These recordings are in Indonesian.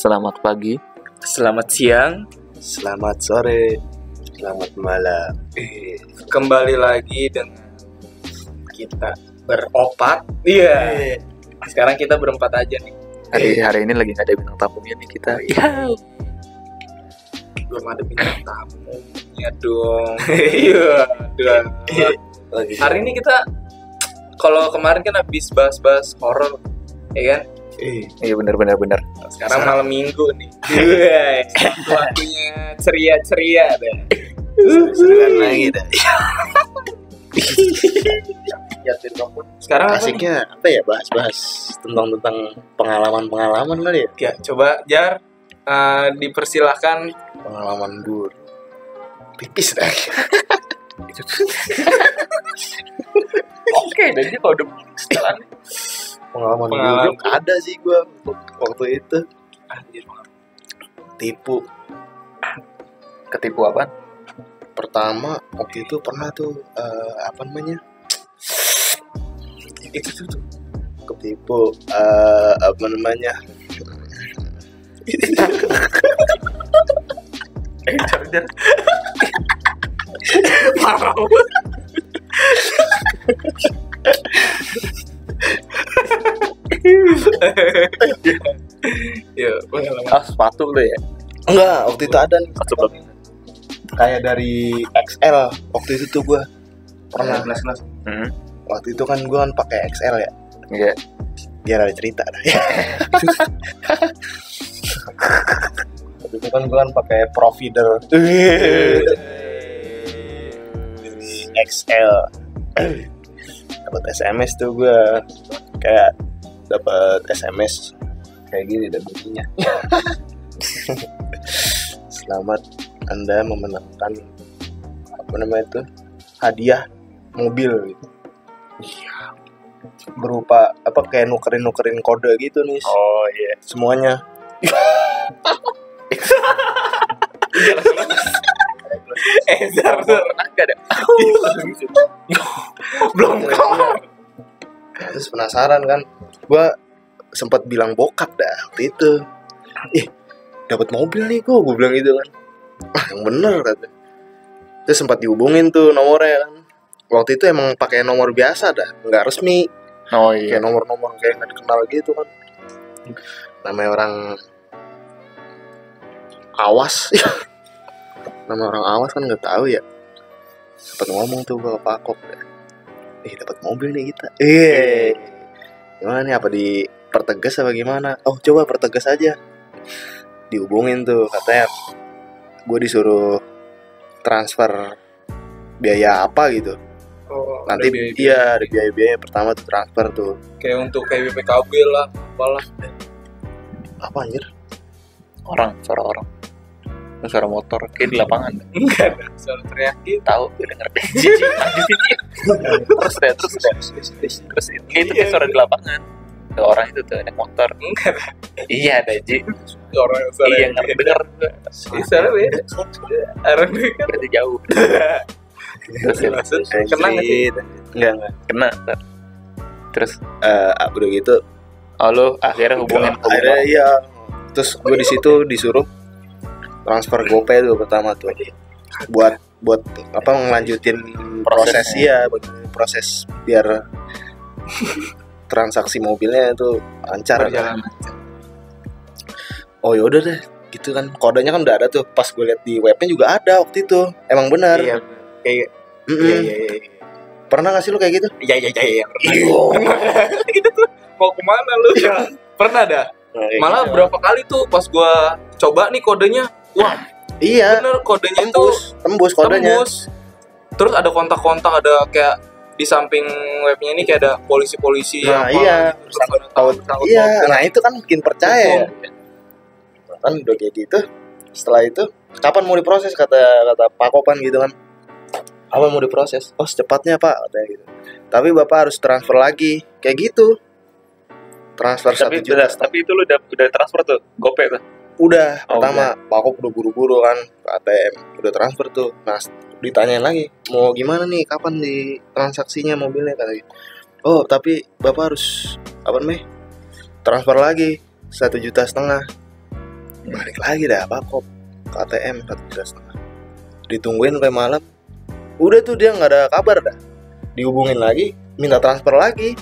Selamat pagi. Selamat siang, Selamat sore, selamat malam. Eh, kembali lagi dengan kita beropat. Iya. Sekarang kita berempat aja nih. Hari hari ini lagi nggak ada bintang tamunya nih kita. Iya. Belum ada bintang tamu. Ya dong. Iya. Hari ini kita kalau kemarin kan habis bahas-bahas horor, ya kan? Eh, Iya benar benar benar. Sekarang malam minggu nih. Iya. Waktunya ceria-ceria deh. seru-seruan lagi dah. Kamu. Sekarang apa? Asiknya apa ya bahas-bahas tentang tentang pengalaman-pengalaman kali ya? Ya, coba Jar eh, dipersilahkan Pengalaman dur. Pipis dah. Oke, dan dia kalau udah setelan Pengalaman, Pengalaman. dur ada sih gua waktu itu Anjir, tipu. ketipu apa? Pertama waktu itu pernah tuh eh, apa namanya? itu tuh tuh. Ketipu eh, apa namanya? Eh, jar. Ya, pengalaman. Ah, sepatu lu ya. Enggak, waktu itu ada nih. Sepatu. Kayak dari XL waktu itu tuh gua pernah kelas-kelas. Hmm. waktu itu kan gua kan pakai XL ya Iya. biar ada cerita dah waktu itu kan gue kan pakai provider XL dapat SMS tuh gue kayak dapat SMS kayak gini dan bunyinya. Selamat anda memenangkan apa namanya itu hadiah mobil gitu. Berupa apa kayak nukerin nukerin kode gitu nih Oh iya. semuanya Eh, Jar. Enggak ada. Belum kelar. terus penasaran kan. Gua sempat bilang bokap dah waktu itu. Ih dapat mobil nih gua gua bilang gitu kan. Ah yang bener kata. Terus sempat dihubungin tuh nomornya kan. Waktu itu emang pakai nomor biasa dah nggak resmi. Oh iya. kayak nomor-nomor kayak nggak dikenal gitu kan. Namanya orang awas nama orang awas kan nggak tahu ya. Sempat ngomong tuh ke Pak Kok eh dapat mobil nih kita. Eh. Gimana nih apa di pertegas apa gimana? Oh coba pertegas aja. Dihubungin tuh katanya. Gue disuruh transfer biaya apa gitu. Oh, nanti ada biaya- iya ada biaya-biaya pertama tuh transfer tuh. Kayak untuk kayak BPKB lah, apalah. apa anjir? Orang, suara orang. Itu Suara motor kayak di lapangan. Enggak ada. Suara teriak gitu. Tahu, gue denger deh. Cici. Terus deh, terus deh. Terus itu itu kayak suara di lapangan. Tuh orang itu tuh naik motor. Enggak Iya, ada Ji. Orang yang suara Iya, nggak denger. Ih, Suara beda. R&B kan. Berarti jauh. Terus ya, Kena nggak sih? enggak enggak kena. Terus, Eh, udah gitu oh lu akhirnya hubungin akhirnya iya terus gue di situ disuruh transfer GoPay tuh pertama tuh buat buat apa ngelanjutin proses ya buat proses biar transaksi mobilnya itu lancar Berjalan. oh yaudah deh gitu kan kodenya kan udah ada tuh pas gue liat di webnya juga ada waktu itu emang benar Iya. Kayak Mm-mm. iya iya iya. pernah gak sih lu kayak gitu Iya iya iya iya. Gitu tuh. Mau ke mana lu? Pernah dah. Malah berapa kali tuh pas gua coba nih kodenya. Wah, iya. bener kodenya itu tembus tembus kodenya. tembus. Terus ada kontak-kontak ada kayak di samping webnya ini kayak ada polisi-polisi Nah, apa iya. gitu. Terus ada Tahu- iya nah itu kan bikin percaya. Ya. Kan udah kayak gitu. Setelah itu kapan mau diproses kata kata Pak Kopan gitu kan. Kapan mau diproses? Oh secepatnya Pak katanya gitu. Tapi Bapak harus transfer lagi. Kayak gitu. Transfer satu tapi juta udah, tapi itu lu udah udah transfer tuh gopay tuh udah Oh, pertama Pak Kop udah buru-buru kan ke ATM udah transfer tuh. Nah ditanyain lagi mau gimana nih? Kapan di transaksinya mobilnya? Kata gitu oh tapi Bapak harus apa namanya transfer lagi satu juta setengah. Balik lagi dah apa kok ke ATM satu juta setengah. Ditungguin sampai malam. Udah tuh dia nggak ada kabar dah. Dihubungin lagi minta transfer lagi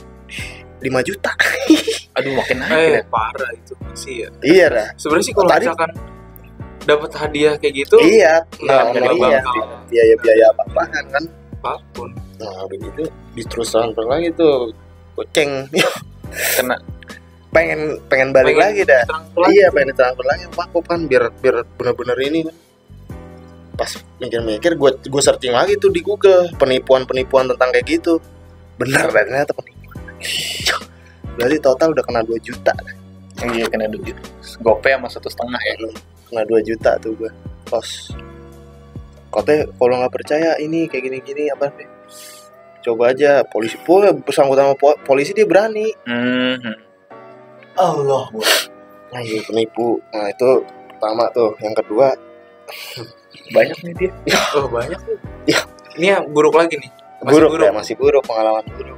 5 juta. Aduh makin naik Eh, ya. parah itu sih ya. iya dah Sebenarnya sih kalau Tadi- misalkan dapat hadiah kayak gitu, iya nah, nggak iya. biaya biaya apa apaan kan? Apa pun. nah begitu diterus transfer lagi tuh goceng. Kena. Pengen pengen balik Pengen lagi dah. lagi. iya pengen transfer lagi. Pak kan biar biar bener-bener ini. Kan pas mikir-mikir gue gue searching lagi tuh di Google. Penipuan-penipuan tentang kayak gitu. Benar ternyata. penipuan berarti total udah kena 2 juta iya kena duit. Gope sama satu setengah ya. kena 2 juta tuh gue kos katanya kalau nggak percaya ini kayak gini-gini apa nih coba aja polisi pun bersangkutan sama po- polisi dia berani Hmm. Allah nah iya penipu nah itu pertama tuh yang kedua Banyak nih dia. Oh banyak tuh. Iya. Ini ya buruk lagi nih. Masih buruk, buruk. ya masih buruk pengalaman buruk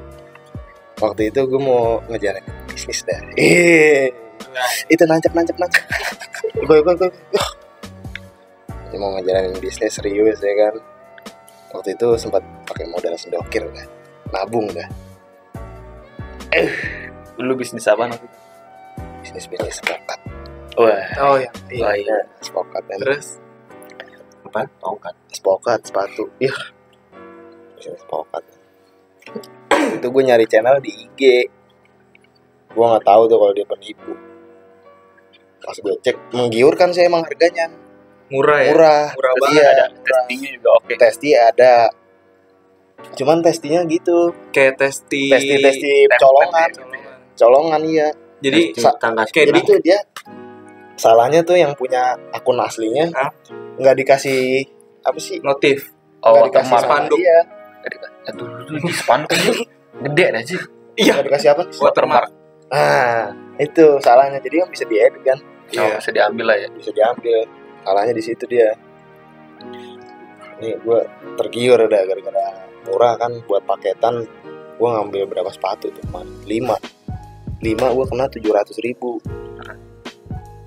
waktu itu gue mau ngejalan bisnis dah. Eh Nah, itu nancap nancap nancap gue gue gue mau ngejalanin bisnis serius ya kan? Waktu itu sempat pakai modal sendokir dah. Nabung dah. Lu bisnis apa nanti? bisnis bisnis sepakat. Wah. Oh ya. Iya. Wah, iya. sepakat kan Terus? Apa? Tongkat. sepakat sepatu. Iya bisnis sepakat itu gue nyari channel di IG gue nggak tahu tuh kalau dia penipu pas gue cek menggiurkan sih emang harganya murah ya. murah Murah banget. iya, ada murah. juga oke. testi ada cuman testinya gitu Kayak testi. testi testi Template colongan Colongan. colongan iya Jadi Sa- tangga jadi tuh dia salahnya tuh yang punya akun aslinya Hah? nggak dikasih apa sih notif. oh, nggak dikasih spanduk. dia Aduh, spanduk. Gede dah sih. nggak dikasih apa? Watermark. ah itu salahnya. Jadi kan bisa diedit kan? Oh, Iya. bisa diambil lah ya. bisa diambil. Salahnya di situ dia. Ini gue tergiur udah gara-gara murah kan buat paketan. Gue ngambil berapa sepatu tuh kemarin? Lima. Lima gue kena tujuh ratus ribu.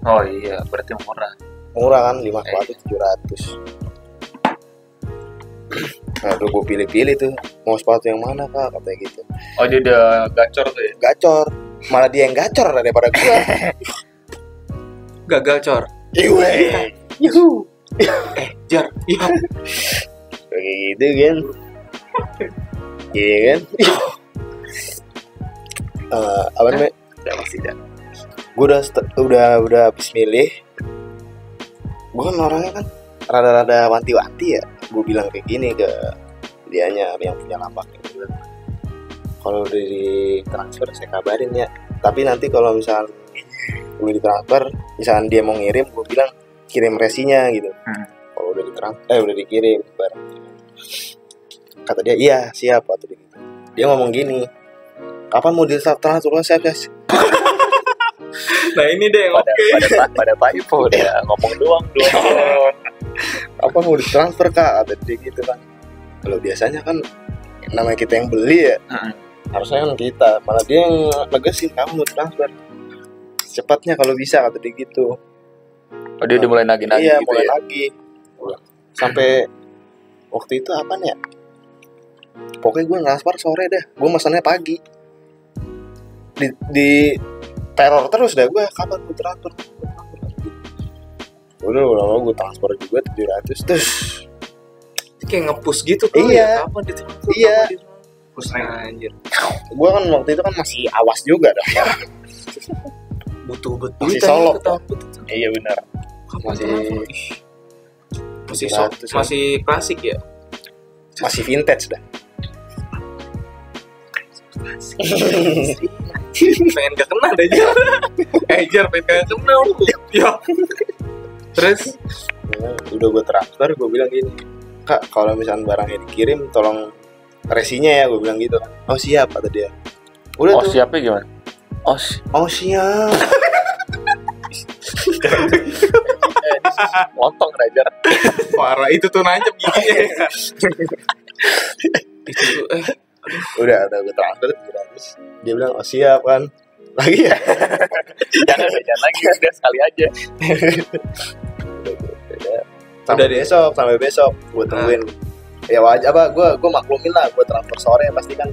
Oh iya, berarti murah. murah kan? Lima sepatu tujuh ratus nah tuh gue pilih-pilih tuh mau sepatu yang mana kak katanya gitu Oh dia udah gacor tuh ya. gacor malah dia yang gacor daripada gue Gagal cor. Iwe. Yuhu. Eh, jar. Iya. kayak gitu kan iya kan Eh, apa namanya Udah pasti dah. gue udah udah udah habis milih gue kan orangnya kan rada-rada wanti-wanti ya gue bilang kayak gini ke dianya yang punya lapak. Kalau udah di transfer saya kabarin ya. Tapi nanti kalau misal udah di transfer misalkan dia mau ngirim gue bilang kirim resinya gitu. Hmm. kalau udah di eh udah dikirim barang kata dia iya siap atau gitu. Dia ngomong gini kapan mau di transfer saya guys Nah ini deh Pada oke. pada pada typo dia ngomong doang doang. apa mau ditransfer kak? Atau dia gitu kan kalau biasanya kan namanya kita yang beli ya harusnya kan kita. Malah dia yang negesin kamu mau transfer cepatnya kalau bisa kata dia gitu. Oh dia udah mulai nagih-nagih iya gitu mulai ya. lagi sampai waktu itu apa ya pokoknya gue transfer sore deh. Gue masannya pagi. Di, di teror terus dah gue kapan gue transfer udah lama gue transfer juga 700 terus Kayak ngepush gitu tuh. Iya. ya. Kapan ditransfer? Iya. Push anjir. gue kan waktu itu kan masih awas juga dah Butuh betul. Masih solok. Iya benar. Masih- masih sok, 700 ya. masih klasik ya. masih vintage dah pengen gak kena deh jar. eh jar pengen gak kena lu. Ya. Terus? Ya, udah gue transfer gue bilang gini kak kalau misalnya barangnya dikirim tolong resinya ya gue bilang gitu oh siap kata dia. Udah Oh tuh. siapnya gimana? Oh si- oh siap. Motong Rajar. parah itu tuh nancep gini. Ya. itu tuh eh udah udah gue transfer 700 dia bilang oh siap kan. Lagi ya? Jangan jangan lagi udah sekali aja sampai Udah deh. besok sampai besok. Gue tungguin. Ya wajar apa gue gue maklumin lah gue transfer sore pasti kan.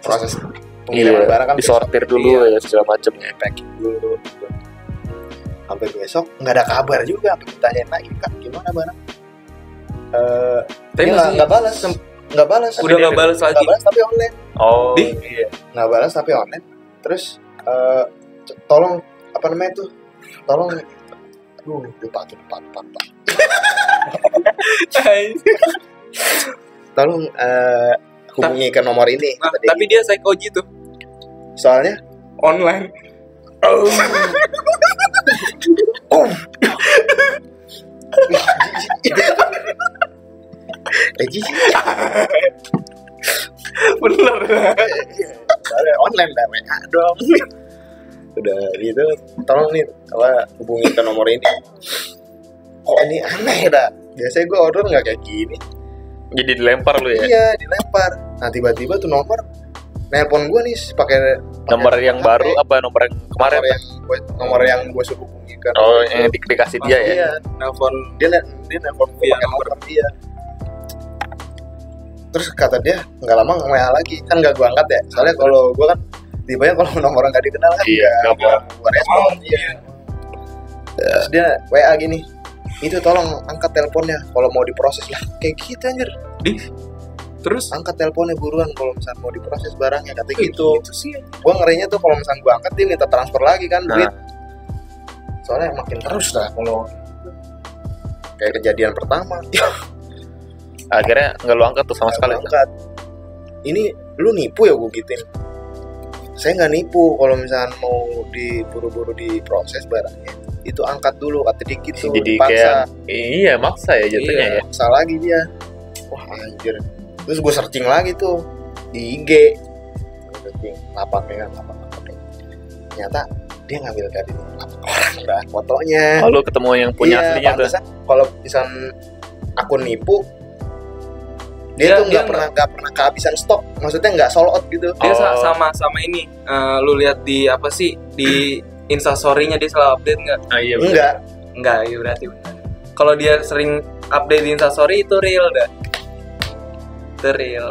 Proses pengiriman barang kan disortir besok. dulu Iya, ya segala macam ya. Packing dulu sampai besok nggak ada kabar juga. Sampai ditanyain lagi kak gimana barang? Eh Tapi dia nggak masih nggak balas. nggak balas. Udah nggak balas nggak lagi. balas tapi online. Oh Di? iya. nggak balas tapi online. Terus eh c- tolong apa namanya tuh tolong aduh lupa tuh lupa lupa, lupa. tolong eh hubungi ke nomor ini Nah, kata dia tapi dia psychoji tuh soalnya online. eh jijik. Bener. soalnya online dah WA dong udah gitu. Tolong nih apa hubungi ke nomor ini. Kok ini aneh dah. Biasanya gue order nggak kayak gini. Jadi dilempar lu ya? Iya dilempar. Nah tiba-tiba tuh nomor nelpon gue nih pakai nomor yang HP. baru apa nomor yang kemarin? nomor yang gue nomor yang gue suruh hubungi kan oh yang di- dikasih dia ya? Iya Nelfon dia dia nelpon gue pakai nomor dia. Terus kata dia nggak lama WA lagi. Kan nggak gue angkat ya? Soalnya kalau gue kan tipenya kalau nomor nggak dikenal kan Iya, mau. gue respon iya. Terus dia WA gini itu tolong angkat teleponnya kalau mau diproses. Lah kayak gitu anjir. Di terus? Angkat teleponnya buruan kalau misalnya mau diproses barangnya kata gitu. Itu. Sih. Gue ngerinya tuh kalau misalnya gue angkat dia minta transfer lagi kan Nah. duit. Soalnya makin terus lah kalau kayak kejadian pertama. Akhirnya nggak lu angkat tuh sama Nggak sekali gua angkat. Ini lu nipu ya gue gituin saya nggak nipu kalau misalnya mau diburu-buru diproses barangnya. Itu angkat dulu kata dia gitu jadi dipaksa. kayak iya maksa ya jatuhnya Iya. ya. paksa lagi dia. Wah anjir. Terus gue searching lagi tuh di IG searching lapak ya kan lapak lapak. Ternyata dia ngambil dari lapak orang dah fotonya. Oh lu ketemu yang punya Iya, aslinya tuh. kalau misal akun nipu dia, Dia- tuh nggak pernah nggak pernah kehabisan stok maksudnya nggak sold out gitu. Dia Oh. sama sama ini eh, lu lihat di apa sih di instastorynya dia selalu update nggak? Ah, iya enggak nggak. Ya berarti kalau dia sering update di instastory itu real dah. Itu real.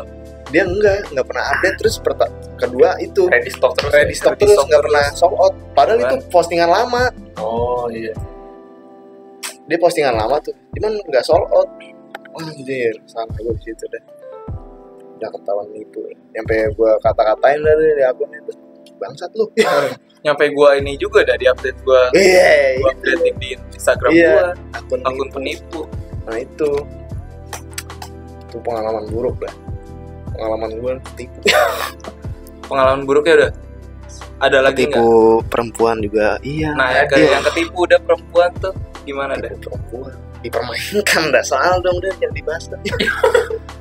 Dia enggak nggak pernah update terus perta- kedua itu ready stock terus ready ya? stock ready terus nggak pernah sold out. Padahal Kan? itu postingan lama. Oh iya. Dia postingan lama tuh cuman nggak sold out anjir salah gue di situ deh. Udah ketahuan nipu. Sampai gue kata-katain dari di akun itu. Bangsat lu. Nyampe gua ini juga dah di update gua. Iya gua update di Instagram Iya. gua. akun akun nipu. penipu. Nah itu. Itu pengalaman buruk dah. Pengalaman gue tipu. Pengalaman buruknya udah? Ada lagi nggak? tipu perempuan juga. Iya. Nah yang, ke- yang ketipu udah perempuan tuh gimana dah? tipu perempuan dipermainkan dah soal dong dia yang dibahas. Dah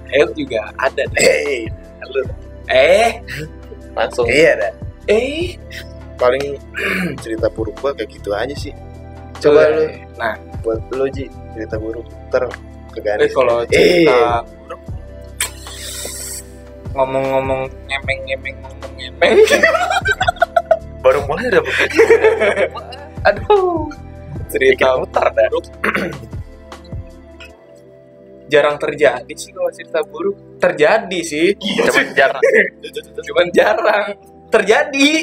eh juga ada dah. hey lu. Eh? Langsung. Iya dah eh? Paling cerita buruk gua kayak gitu aja sih. Coba lu. nah. Buat lu Ji cerita buruk. Ter ke eh garis kalau Eh. cerita buruk ngomong-ngomong ngemeng-ngemeng ngomong-ngemeng. Baru mulai udah begitu. Aduh. Cerita buruk jarang terjadi sih kalau cerita buruk. Terjadi sih. Cuman jarang. Cuman jarang. Terjadi.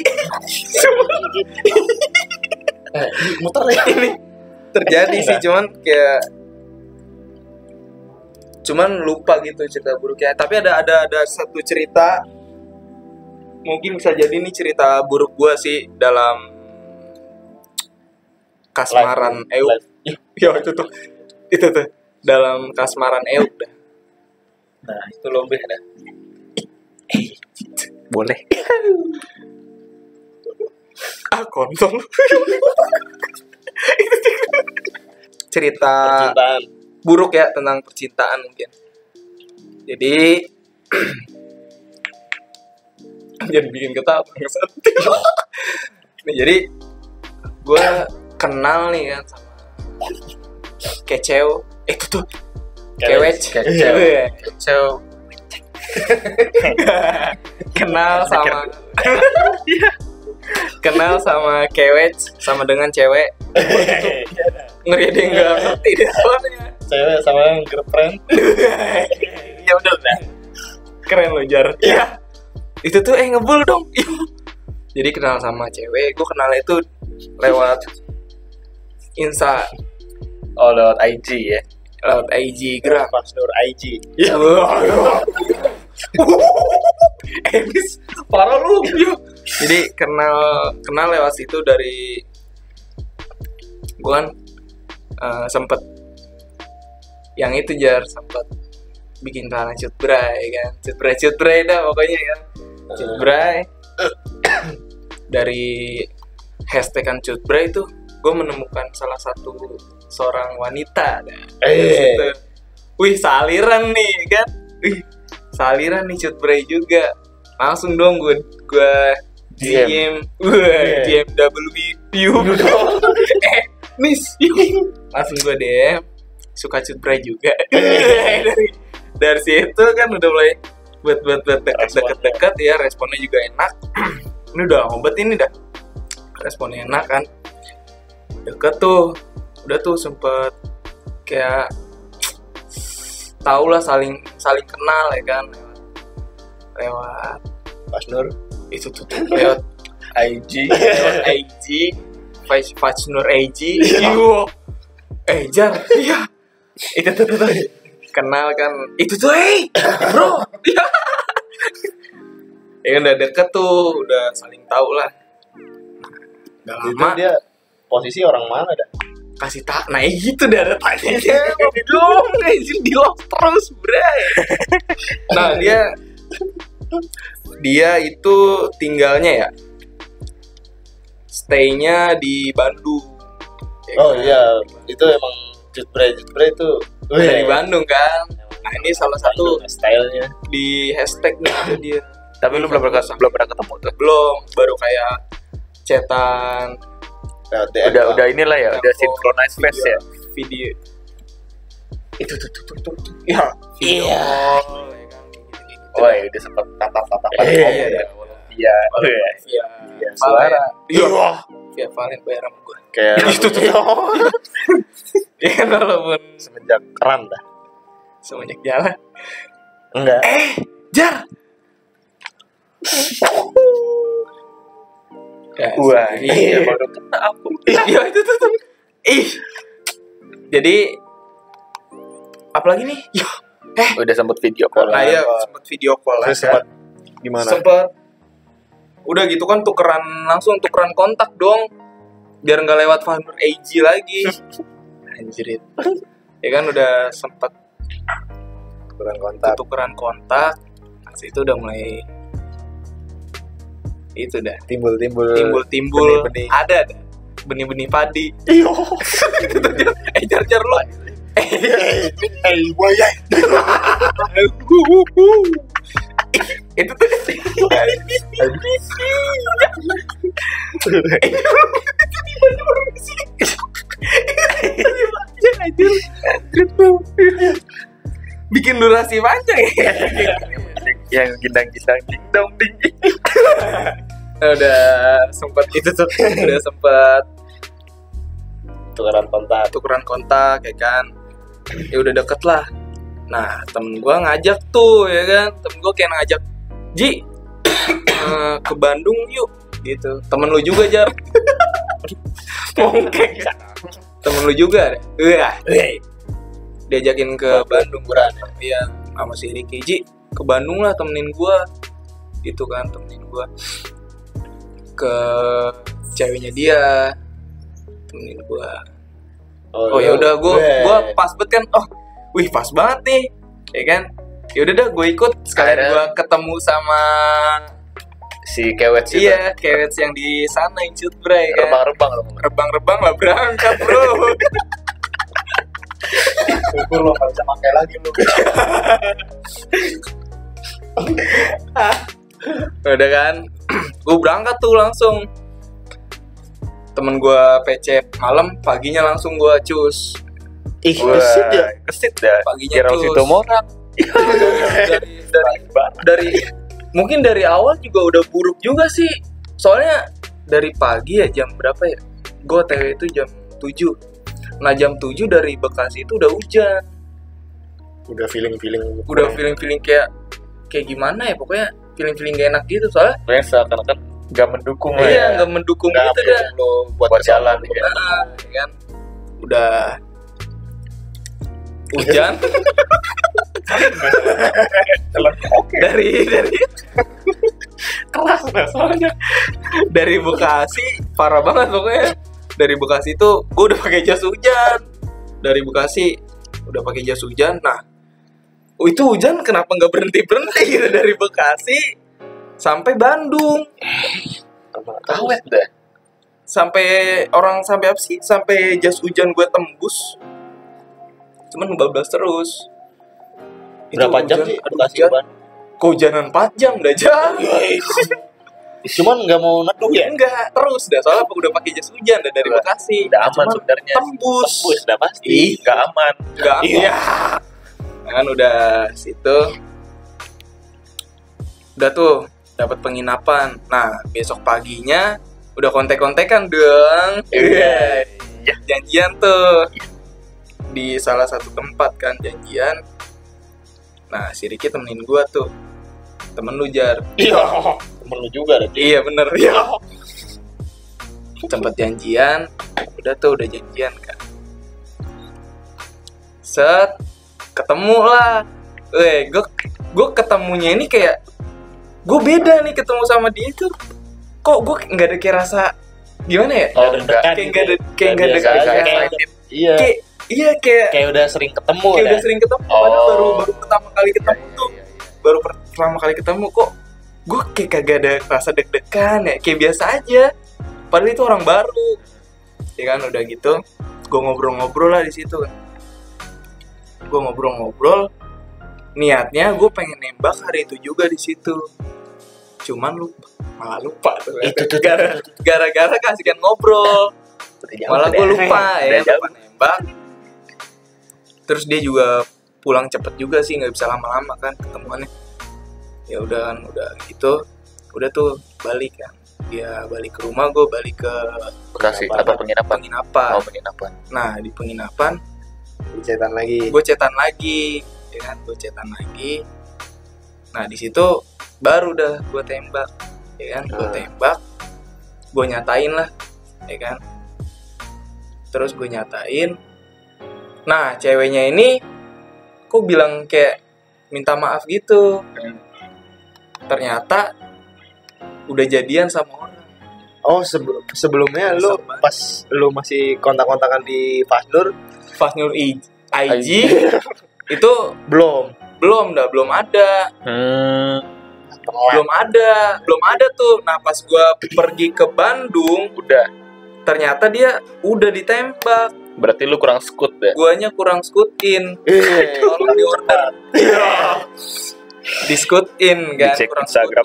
Eh, muter ya. Ini terjadi sih cuman kayak cuman lupa gitu cerita buruknya. Tapi ada ada ada satu cerita mungkin bisa jadi ini cerita buruk gua sih dalam kasmaran euk. Ya itu tuh. Itu tuh dalam kasmaran euk dah. Nah itu lebih dah. Boleh. Ah kontol cerita percintaan. buruk ya tentang percintaan mungkin. Jadi jadi bikin ketawa bangsat. Nih, jadi gue kenal nih kan sama keceo. eh, itu tuh kewec Keceo. Iya. keceo kenal sama kenal sama kewet sama dengan cewek. Ngeri yang nggak ngerti deh soalnya. Cewek sama yang girlfriend. ya udah lah keren lo jar. Ya itu tuh eh ngebul dong. Jadi kenal sama cewek gue kenal itu lewat insta Oh lewat IG ya. Lewat IG gerak. Pas Nur IG. Emis parah lu ya. jadi kenal kenal lewat situ dari gue kan eh, sempet yang itu jar sempet bikin celana cutbray kan. Cutbray cutbray dah pokoknya ya cutbray dari hashtagan cutbray itu gue menemukan salah satu seorang wanita. Dah Eh. Situ. wih saliran nih kan? Wih saliran nih cutbray juga. Langsung dong gue gue DM. DM gue DM WPU eh miss. Langsung gue DM suka cutbray juga. Dari dari situ kan udah mulai buat buat buat deket deket deket ya responnya juga enak. Ini udah obat ini dah. Responnya enak kan? Deket tuh udah tuh sempet kayak tau lah saling saling kenal ya kan lewat, lewat Pas Nur. itu tuh lewat IG. lewat IG Faiz Fajnur IG Iya. eh jar iya itu tuh, tuh, tuh. kenal kan itu tuh hey bro iya ya kan udah deket tuh udah saling tahu lah udah Itu lama dia posisi orang mana dah? Kasih tak nah gitu dah ada tanya dong anjir di lock terus bray nah dia dia itu tinggalnya ya stay-nya di Bandung Ya Oh kan? iya, itu emang jutbre jutbre itu. dari Bandung kan nah ini salah satu stylenya. di hashtag nih ada dia Tapi lu belum pernah belum pernah ketemu tuh. belum baru kayak cetan Nah, Udah doang. udah inilah ya, udah telepon, synchronize face video- ya. video itu tuh tuh tuh tuh, tuh. ya Iya. Oh ya udah sempat tatap-tatapan. Eh, Oh, iya, iya. iya. Iya. Iya, Iya, suara. Iya, Iya. Via Valen bayar sama gue. Kayak Itu tuh. Ya kan walaupun semenjak keran dah. semenjak jalan. Enggak. Jar. Ya, Wah, iya baru kena aku. Iya itu tuh. tuh. Ih. Jadi apalagi nih? Yo, Udah sempet video call. nah ya sempet video call lah. Terus sempat gimana? Sempet udah gitu kan tukeran langsung tukeran kontak dong biar nggak lewat Fanur AG lagi anjir ya kan udah sempet Kurang kontak. tukeran kontak itu udah mulai itu dah Timbul-timbul. timbul-timbul benih-benih. ada ada benih-benih padi Iyo. itu tuh Jar. eh jar jar lo Eh, buaya. itu tuh bikin durasi panjang ya Yang gindang-gindang ding-dong ding. udah sempat itu tuh udah sempat Tukeran kontak. tukeran kontak ya kan? Ya udah deket lah. Nah temen gua ngajak tuh ya kan? Temen gua kayak ngajak Ji eh, ke Bandung yuk gitu. Temen lu juga jar. Mungkin temen lu juga deh Wah, diajakin ke Bandung beran iya sama si Ricky. Ji ke Bandung lah temenin gua. Gitu kan temenin gua ke ceweknya dia. Temenin gua. Oh ya udah gue gue pas banget kan oh wih pas banget nih. Ya kan? Ya udah dah gue ikut. Sekalian gue ketemu sama Si kewet sih. iya kewet yang di sana yang cut bray kan? Rebang-rebang loh. rebang-rebang lah berangkat bro. Syukur lo nggak bisa pakai lagi lo. udah kan? Gue berangkat tuh langsung. Temen gue PC malam paginya langsung gue cus. Ih, Wah, kesit ya. Kesit dah. Paginya Kira cus. dari dari dari mungkin dari awal juga udah buruk juga sih. Soalnya dari pagi ya jam berapa ya? Gue OTW itu jam 7 nah jam 7 dari Bekasi itu udah hujan. Udah feeling feeling udah feeling feeling kayak kayak gimana ya? Pokoknya feeling feeling gak enak gitu soalnya biasa karena kan nggak mendukung lah iya ya. nggak mendukung nggak gitu dah lo buat, Buat jalan, ke sana. ya. Kan. Udah. Hujan. Dari dari. Keras dah soalnya. Dari Bekasi parah banget pokoknya. Dari Bekasi itu gue udah pakai jas hujan. Dari Bekasi udah pakai jas hujan. Nah oh, itu hujan kenapa nggak berhenti berhenti gitu dari Bekasi sampai Bandung? Awet dah sampai orang sampai apa sih? Sampai jas hujan gue tembus. Cuman bablas terus. Itu berapa jam hujan- sih edukasi hujan- ban kehujanan 4 jam udah jam. Cuman nggak mau neduh ya? Enggak terus. Dah soalnya udah pakai jas hujan dah dari Udah. Bekasi. Udah aman sebenarnya. tembus. Tembus dah pasti. Nggak aman. Enggak Iya. Iya kan udah situ. Udah tuh dapat penginapan. Nah besok paginya udah kontek-kontekan dong. Iya. Iya. janjian tuh. Di salah satu tempat kan janjian. Nah si Riki temenin gua tuh. Temen lu jar. Iya. Temen lu juga deh iya bener. Ya tempat janjian. Udah tuh udah janjian kan. Set ketemu lah. Eh gue gue ketemunya ini kayak gue beda nih ketemu sama dia tuh. Kok gue nggak ada kayak rasa gimana ya? Oh enggak kayak nggak ada kayak nggak ada kayak, iya. Kayak- iya kayak kayak udah sering ketemu kayak dah. udah sering ketemu. Oh. padahal baru baru pertama kali ketemu Iya, tuh. iya, iya. baru pertama kali ketemu kok gue kayak kagak ada rasa deg-degan ya. Kayak biasa aja. Padahal itu orang baru. Ya kan udah gitu gue ngobrol-ngobrol lah di situ kan gue ngobrol-ngobrol niatnya gue pengen nembak hari itu juga di situ. Cuman lupa malah lupa tuh. Itu tuh Gara- gara-gara kasihkan ngobrol. Malah gue lupa ya lupa nembak. Terus dia juga pulang cepet juga sih nggak bisa lama-lama kan ketemuannya. Ya udah kan udah gitu udah tuh balik kan. Dia balik ke rumah gue balik ke Bekasi apa penginapan? Penginapan. Oh penginapan. Nah di penginapan cetan lagi. Gue cetan lagi ya kan gue cetan lagi. Nah di situ baru dah gue tembak ya kan gue Hmm. tembak gue nyatain lah ya kan. Terus gue nyatain nah ceweknya ini kok bilang kayak minta maaf gitu. Hmm. ternyata udah jadian sama orang. Oh sebe- sebelumnya lu pas lu masih kontak-kontakan di Fasnur Fasnur I- IG itu belum. belum dah belum ada. Hmm, belum ada belum ada tuh. Nah pas gua pergi ke Bandung udah. ternyata dia udah ditembak. Berarti lu kurang skut deh. Guanya kurang skutin. Eh. Tolong di order di skutin kan Dicek kurang Instagram.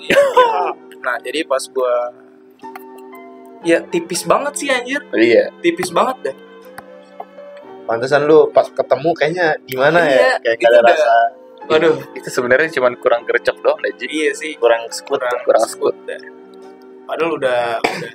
nah jadi pas gua ya tipis banget sih anjir. Iya. Tipis banget deh pantesan lu pas ketemu kayaknya gimana Iya, ya kayak gak ada udah- rasa. Waduh. Itu sebenarnya cuma kurang gercep doang deh iya sih. Kurang skut kurang, kurang skut dah. padahal udah udah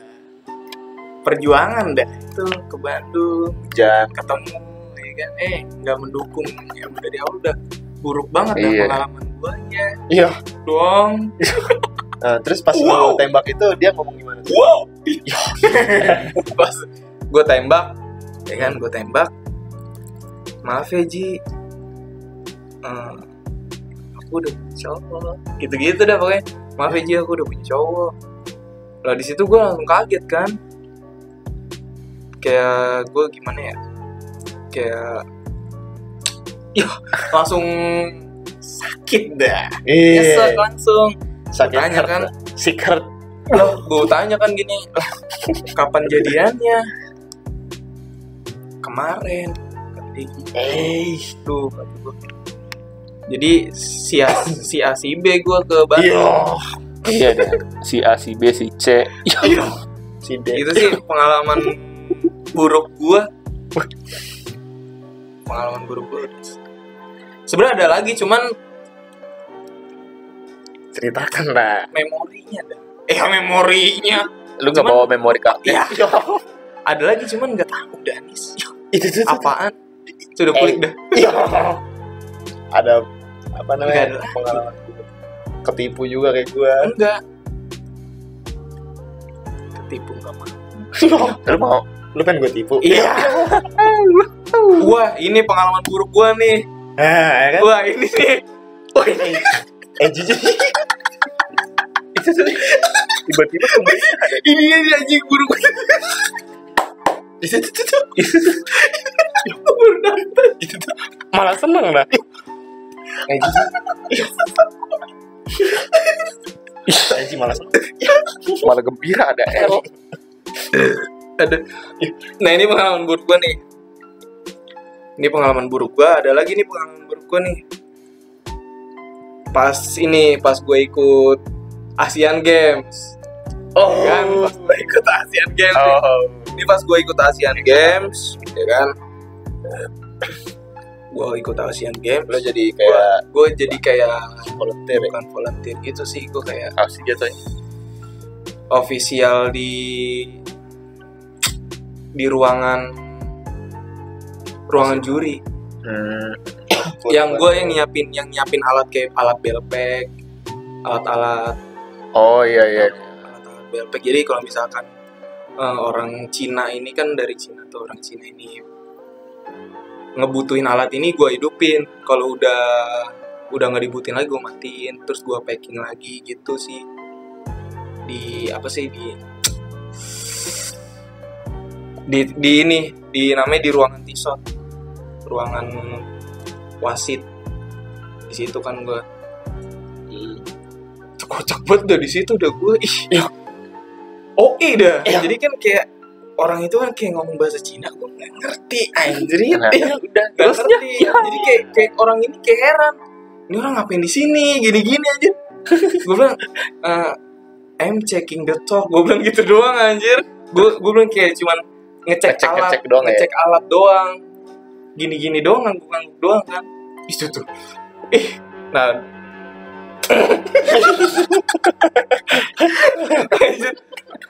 perjuangan dah itu ke Bandung hujan. ketemu ya kan? Eh nggak mendukung ya udah dia udah buruk banget dah Iya. pengalaman guanya iya. Doang. Nah, terus pas Wow. lu tembak itu dia ngomong gimana? Wow. Pas gue tembak ya kan gue tembak maaf ya Ji. Eh, aku udah punya cowok. Gitu-gitu dah pokoknya. Maaf ya Ji aku udah punya cowok. Lah di situ gue langsung kaget kan. Kayak gue gimana ya? Kayak ya langsung sakit dah. Iya. Langsung. Sakit tanya kan. Heart loh gue tanya kan gini "Lah, kapan jadiannya? Kemarin gitu. eh tuh. Jadi si A, si A si B gue ke Bandung. Iya. Iya deh. Si A si B si C. Si D. Itu sih pengalaman buruk gue pengalaman buruk gue sebenarnya ada lagi cuman ceritakan lah memorinya dah eh memorinya. Lu nggak bawa memori card? Iya. Ada lagi cuman nggak tahu Danis. itu tuh Apaan? Sudah kulik dah. Iya. ada apa namanya ada. pengalaman ketipu juga kayak gua Enggak. Ketipu nggak mau. Lu mau? lu kan gue tipu Iya. Wah, ini pengalaman buruk gua nih. nah ya kan Wah, ini nih. Wah, ini. eh tuh tiba-tiba kembali ada. Ini ini anjing buruk. itu. Baru dapet. itu tuh malah seneng dah eh jijik eh jijik malah seneng Malah gembira ada L. Ada. Nah, ini pengalaman buruk gua nih. Ini pengalaman buruk gua, ada lagi nih pengalaman buruk gua nih. Pas ini, pas gue ikut Asian Games. oh kan pas gue ikut Asian Games nih. Oh. ini pas gue ikut Asian Games ya kan gue ikut Asian Games lo jadi kayak gue jadi kayak volunteer ya bukan volunteer gitu sih gue kayak Apa sih jatuhnya? official di di ruangan ruangan juri Hmm. yang gue yang nyiapin yang nyiapin alat kayak alat belpek alat-alat Oh iya iya. alat-alat belpek jadi kalau misalkan eh, orang Cina ini kan dari Cina tuh orang Cina ini ngebutuhin alat ini gue hidupin. Kalau udah udah nggak dibutuhin lagi gue matiin. Terus gue packing lagi gitu sih. Di apa sih di di, di ini di namanya di ruangan tisot ruangan wasit. Di situ kan gue kocak banget udah di situ udah gue ih oke dah. Iya. jadi kan kayak orang itu kan kayak ngomong bahasa Cina gue nggak ngerti anjir. Nah, ya udah nggak terusnya. ngerti. jadi kayak kayak orang ini kayak heran. Ini orang ngapain di sini? Gini gini aja. Gue bilang "Eh, I'm checking the talk. Gue bilang gitu doang anjir. Gue gue bilang kayak cuman ngecek Ngecek- alat ngecek doang ya? ngecek alat doang. Gini gini doang ngangguk ngangguk doang kan. Itu tuh. Ih nah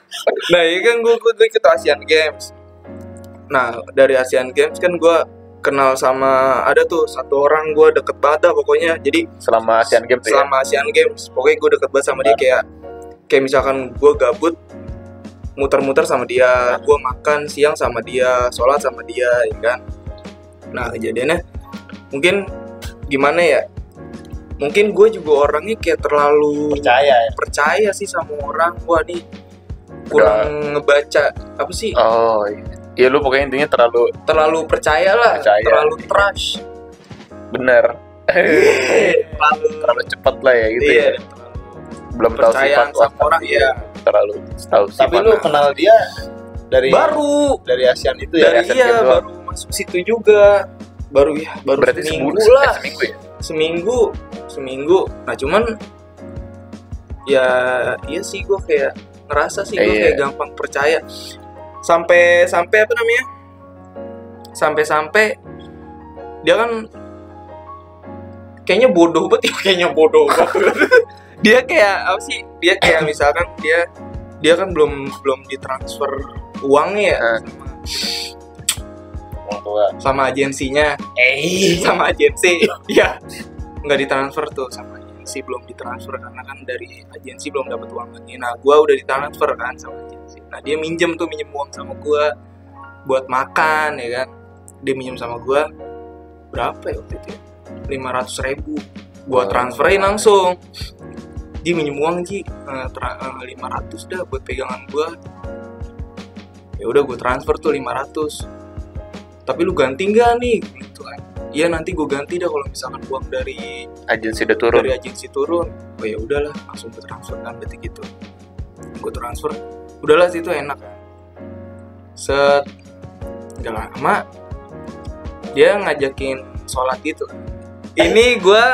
nah iya kan gue gue ikut Asian Games. Nah dari Asian Games kan gue kenal sama ada tuh satu orang gue deket banget dah pokoknya. Jadi Selama Asian Games ya. selama Asian Games pokoknya gue deket banget sama dia kayak kayak misalkan gue gabut muter-muter sama dia gue makan siang sama dia sholat sama dia ya kan? Nah kejadiannya mungkin gimana ya? Mungkin gue juga orangnya kayak terlalu percaya ya? percaya sih sama orang. Wah nih kurang ngebaca apa sih Oh iya. Iya lu pokoknya intinya terlalu terlalu percaya lah Percaya. terlalu trust bener. terlalu terlalu cepat lah ya gitu iya ya. Belum tahu sifat sama orang ya terlalu tahu sifat. tapi lu kenal dia dari baru dari ASEAN itu ya dari Asian iya baru masuk situ juga baru ya baru berarti seminggu seminggu lah eh, seminggu ya. seminggu seminggu nah cuman ya iya sih gue kayak ngerasa sih gue Iya. kayak gampang percaya. Sampai sampai apa namanya? Sampai sampai dia kan kayaknya bodoh banget ya kayaknya bodoh banget. Dia kayak apa sih? Dia kayak misalkan dia dia kan belum belum ditransfer uangnya ya Eh. sama tua. sama agensinya. Eh. Sama agensi. Ya nggak ditransfer tuh sama agensi belum ditransfer karena kan dari agensi belum dapat uang lagi. Nah gua udah ditransfer kan sama agensi. Nah dia minjem tuh minjem uang sama gua buat makan ya kan? Dia minjem sama gua berapa ya waktu itu lima ratus ribu Oh. transferin langsung. Dia minjem uang ji lima ratus dah buat pegangan gua. Ya udah gue transfer tuh 500 tapi lu ganti nggak nih? Gitu kan iya nanti gue ganti dah kalau misalkan uang dari Agensi udah turun. dari agensi turun oh ya udahlah langsung gue transfer kan berarti gitu. Gue transfer udahlah situ enak. Kan set nggak lama dia ngajakin sholat gitu. Ini gue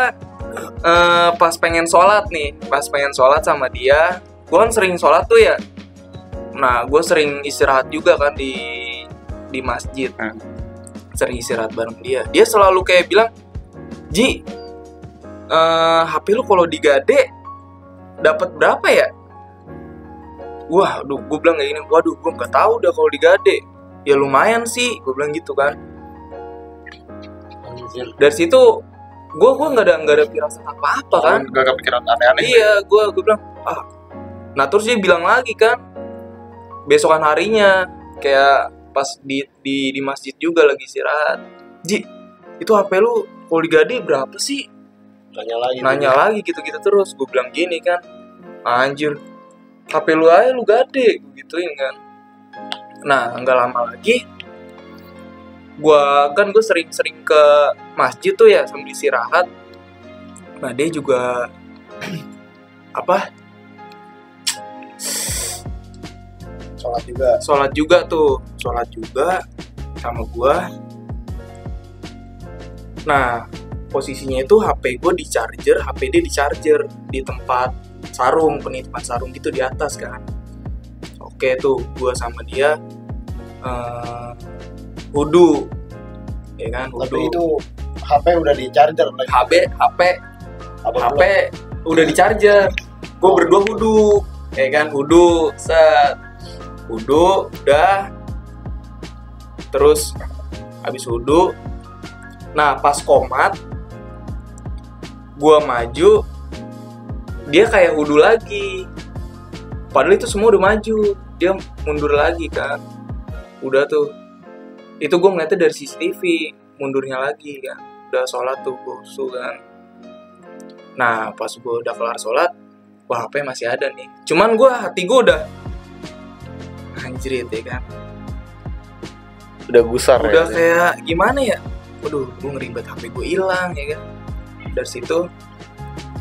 eh, pas pengen sholat nih pas pengen sholat sama dia gue kan sering sholat tuh ya. Nah gue sering istirahat juga kan di di masjid. Hmm. Sering istirahat bareng dia. Dia selalu kayak bilang Ji eh HP lu kalau digade dapat berapa ya? Wah aduh gue bilang kayak gini waduh gue nggak tahu dah kalau digade. Ya lumayan sih gue bilang gitu kan. Dari situ gue gue nggak ada nggak ada firasat apa apa kan Gak kepikiran aneh-aneh. iya gue gue bilang ah. Nah terus dia bilang lagi kan besokan harinya kayak pas di di di masjid juga lagi istirahat. Ji itu hp lu kalau digade berapa sih? Tanya lagi. nanya lagi gitu-gitu terus. Gue bilang gini kan anjir HP lu aja lu gade gue gituin kan. Nah nggak lama lagi gua kan gue sering-sering ke masjid tuh ya sambil istirahat. Nah dia juga apa Sholat juga. sholat juga tuh. Sholat juga sama gua. Nah posisinya itu HP gue di charger HP dia di charger di tempat sarung penitipan sarung gitu di atas kan. Oke tuh gua sama dia eh wudhu. Ya kan Tapi wudhu. itu HP udah di charger lagi. HP HP Apa HP udah di charger. Gue berdua wudhu. Ya kan wudhu set wudhu udah. Terus habis wudhu. Nah pas komat gue maju dia kayak wudhu lagi. Padahal itu semua udah maju. Dia mundur lagi kan. Udah tuh. Itu gue ngeliatnya dari CCTV mundurnya lagi kan. Udah sholat tuh gue kan. Nah, pas gue udah kelar sholat, wah HP masih ada nih. Cuman gue hati gue udah anjrit ya kan. Udah gusar Udah ya. kayak gimana ya? Waduh, gue ngeribet HP gue hilang ya kan. Dari situ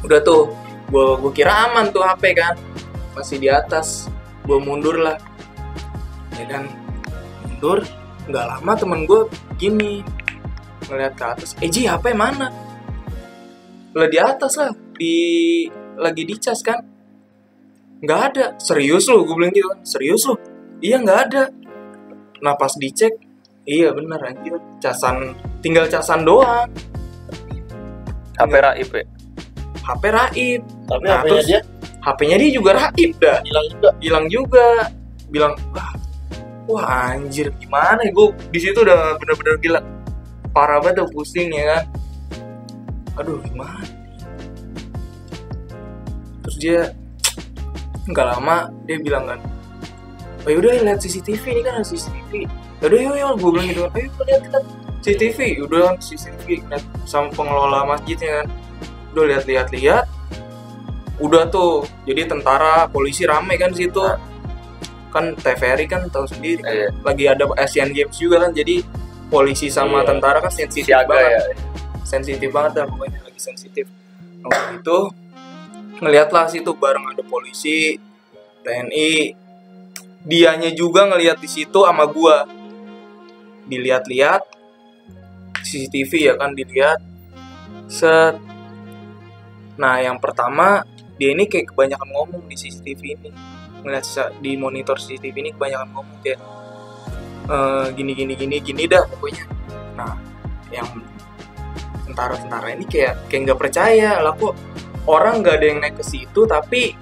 udah tuh gue gue kira aman tuh HP kan. Masih di atas. Gue mundur lah. Ya kan. Mundur. Nggak lama temen gue gini ngeliat ke atas. Eh Ji, HP mana? lah di atas lah di lagi dicas kan nggak ada serius lu gue bilang gitu kan serius lu iya nggak ada. Nah pas dicek. Iya bener anjir. Casan tinggal casan doang. HP raib ya? HP raib. Tapi Nah, HP-nya terus- dia? HP-nya dia juga raib dah. Hilang juga. hilang juga. Bilang wah wah anjir gimana ya? Gue di situ udah bener-bener gila. Parah banget tuh pusing ya kan? Aduh gimana? Terus dia nggak lama dia bilang kan oh yaudah lihat CCTV ini kan ada CCTV yaudah yuk yuk gue bilang gitu. Ayo lihat lihat CCTV udah CCTV lihat sama pengelola masjidnya kan. Udah lihat lihat lihat. Udah tuh jadi tentara polisi rame kan di situ. Kan TVRI kan tahu sendiri kan. Iya. lagi ada Asian Games juga kan jadi polisi sama Iya. tentara kan sensitif siaga banget. ya. Sensitif banget dah pokoknya lagi sensitif. Nah, waktu itu ngeliatlah situ bareng ada polisi TNI dianya juga ngeliat di situ sama gua. Dilihat-lihat CCTV ya kan dilihat. Set. Nah yang pertama dia ini kayak kebanyakan ngomong di CCTV ini. Ngeliat di monitor CCTV ini kebanyakan ngomong kayak "Eh, gini gini gini gini dah pokoknya. Nah yang tentara-tentara ini kayak kayak nggak percaya. Lah kok orang nggak ada yang naik ke situ tapi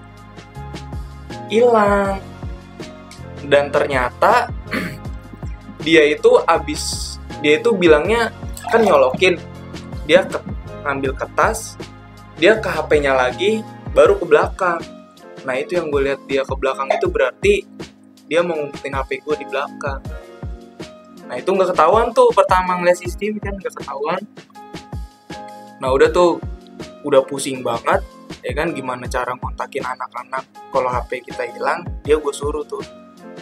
hilang dan ternyata dia itu abis dia itu bilangnya kan nyolokin. Dia ke, ngambil ke tas dia ke HP-nya lagi baru ke belakang. Nah itu yang gue lihat dia ke belakang itu berarti dia mau ngumpetin HP gue di belakang. Nah itu nggak ketahuan tuh pertama ngeliat CCTV kan nggak ketahuan. Nah udah tuh udah pusing banget ya kan gimana cara kontakin anak-anak. Kalau HP kita hilang dia gue suruh tuh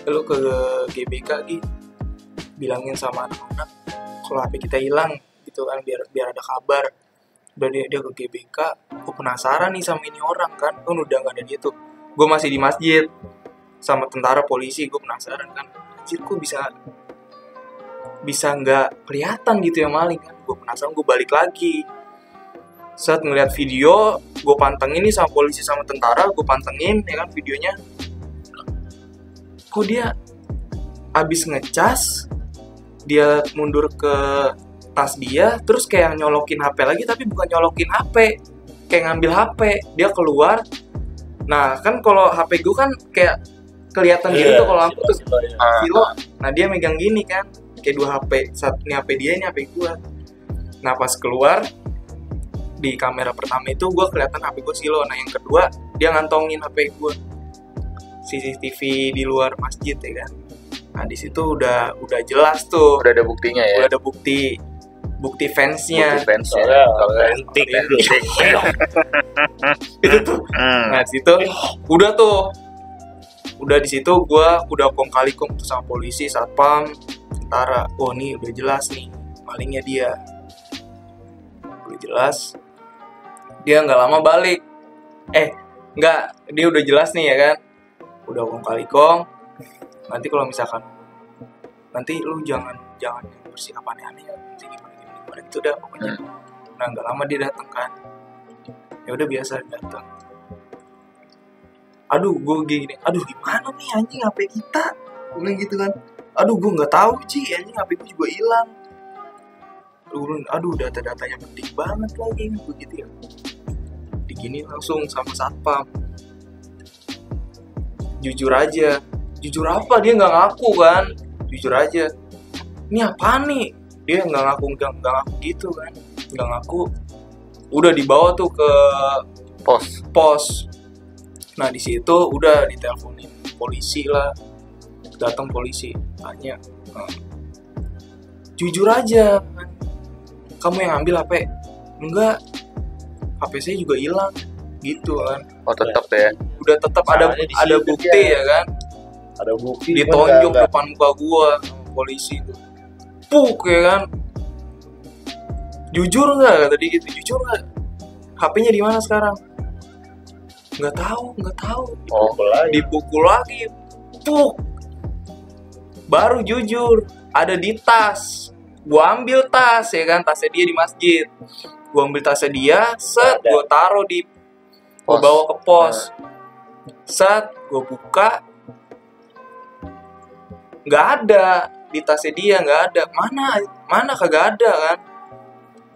lu ke GBK gitu bilangin sama anak-anak kalau HP kita hilang gitu kan biar biar ada kabar. Udah dia, dia ke GBK gue penasaran nih sama ini orang kan. Kan udah gak ada dia tuh gue masih di masjid sama tentara polisi gue penasaran kan. Anjir kok bisa bisa nggak kelihatan gitu ya maling? Kan gue penasaran gue balik lagi. Saat ngeliat video gue pantengin nih sama polisi sama tentara gue pantengin ya kan videonya kok dia abis ngecas dia mundur ke tas dia terus kayak nyolokin HP lagi tapi bukan nyolokin HP kayak ngambil HP dia keluar nah kan kalau HP gue kan kayak kelihatan gitu Iya, tuh kalau lampu tuh Ah, Silo. Nah dia megang gini kan, kayak dua HP. Satu ini HP dia, ini HP gua. Nah pas keluar di kamera pertama itu gua kelihatan HP gua Silo. Nah yang kedua dia ngantongin HP gua. CCTV di luar masjid ya kan. Nah di situ udah udah jelas tuh, udah ada buktinya ya udah ada bukti bukti fansnya. Bukti fans ya antik Iya. itu tuh. Hmm. Nah di situ udah tuh udah di situ gua udah kong kali kong tuh sama polisi satpam tentara oh nih udah jelas nih malingnya dia udah jelas dia nggak lama balik eh nggak dia udah jelas nih ya kan udah kong kali kong. Nanti kalau misalkan nanti lu jangan jangan yang bersikap aneh-aneh ya nanti gimana gimana gimana. Itu dah pokoknya. Nah nggak lama dia datang kan. Ya udah biasa datang. Aduh gue gini aduh gimana nih anjing HP kita? Gue gitu kan. Aduh gue nggak tahu Ci. Anjing HP gue juga hilang. Bilang, aduh data-datanya penting banget lagi. Begitu ya. Digini langsung sama satpam jujur aja. Jujur apa? Dia nggak ngaku kan? Jujur aja. Ini apa nih? Dia nggak ngaku nggak ngaku gitu kan? Nggak ngaku. Udah dibawa tuh ke pos. pos. Nah di situ udah diteleponin polisi lah. Datang polisi tanya "Eh, jujur aja kan? Kamu yang ambil HP enggak. HP saya juga hilang gitu kan. Oh tetap ya? Udah tetap ada ada bukti dia. ya kan? Ada bukti ditonjok nggak- depan muka gua sama polisi tuh puk ya kan? Jujur nggak tadi gitu. Jujur nggak? HP-nya di mana sekarang? Nggak tahu nggak tahu. Oh. Nggak- lagi. dipukul lagi. Puk. Baru jujur. Ada di tas. Gua ambil tas ya kan? Tasnya dia di masjid. Gua ambil tasnya dia set gua taruh di Pos. bawa ke pos. Set gua buka. Nggak ada. Di tasnya dia nggak ada. Mana? Mana kagak ada kan?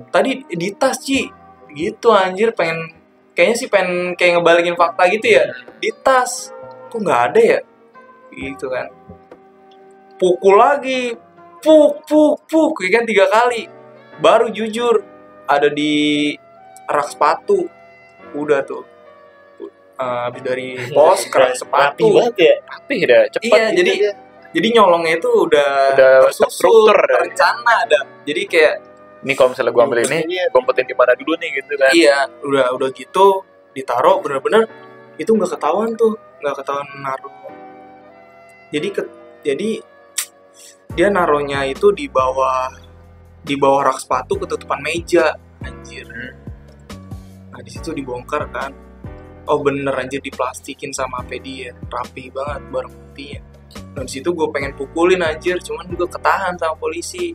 Tadi di tas Ci. Gitu anjir. Pengen kayaknya sih pengen kayak ngebalikin fakta gitu ya. Di tas. Kok nggak ada ya? Gitu kan? Pukul lagi. Puk puk puk. Ya kan tiga kali. Baru jujur ada di rak sepatu. Udah tuh Habis dari pos ke Rapi sepatu. banget ya. Tapi dah cepet iya gitu. jadi dia. jadi nyolongnya itu udah, Udah tersusun terstruktur, ya. terencana ada. Jadi kayak ini kalau misalnya gua ambil ini umpetin di mana dulu nih gitu kan. Iya udah udah gitu ditaruh bener-bener itu nggak ketahuan tuh nggak ketahuan naruh. Jadi ke, jadi dia naruhnya itu di bawah di bawah rak sepatu ketutupan meja anjir. Nah di situ dibongkar kan oh bener anjir diplastikin sama HP dia. Rapi banget barang buktinya. Nah di situ gue pengen pukulin anjir. Cuman gue ketahan sama polisi.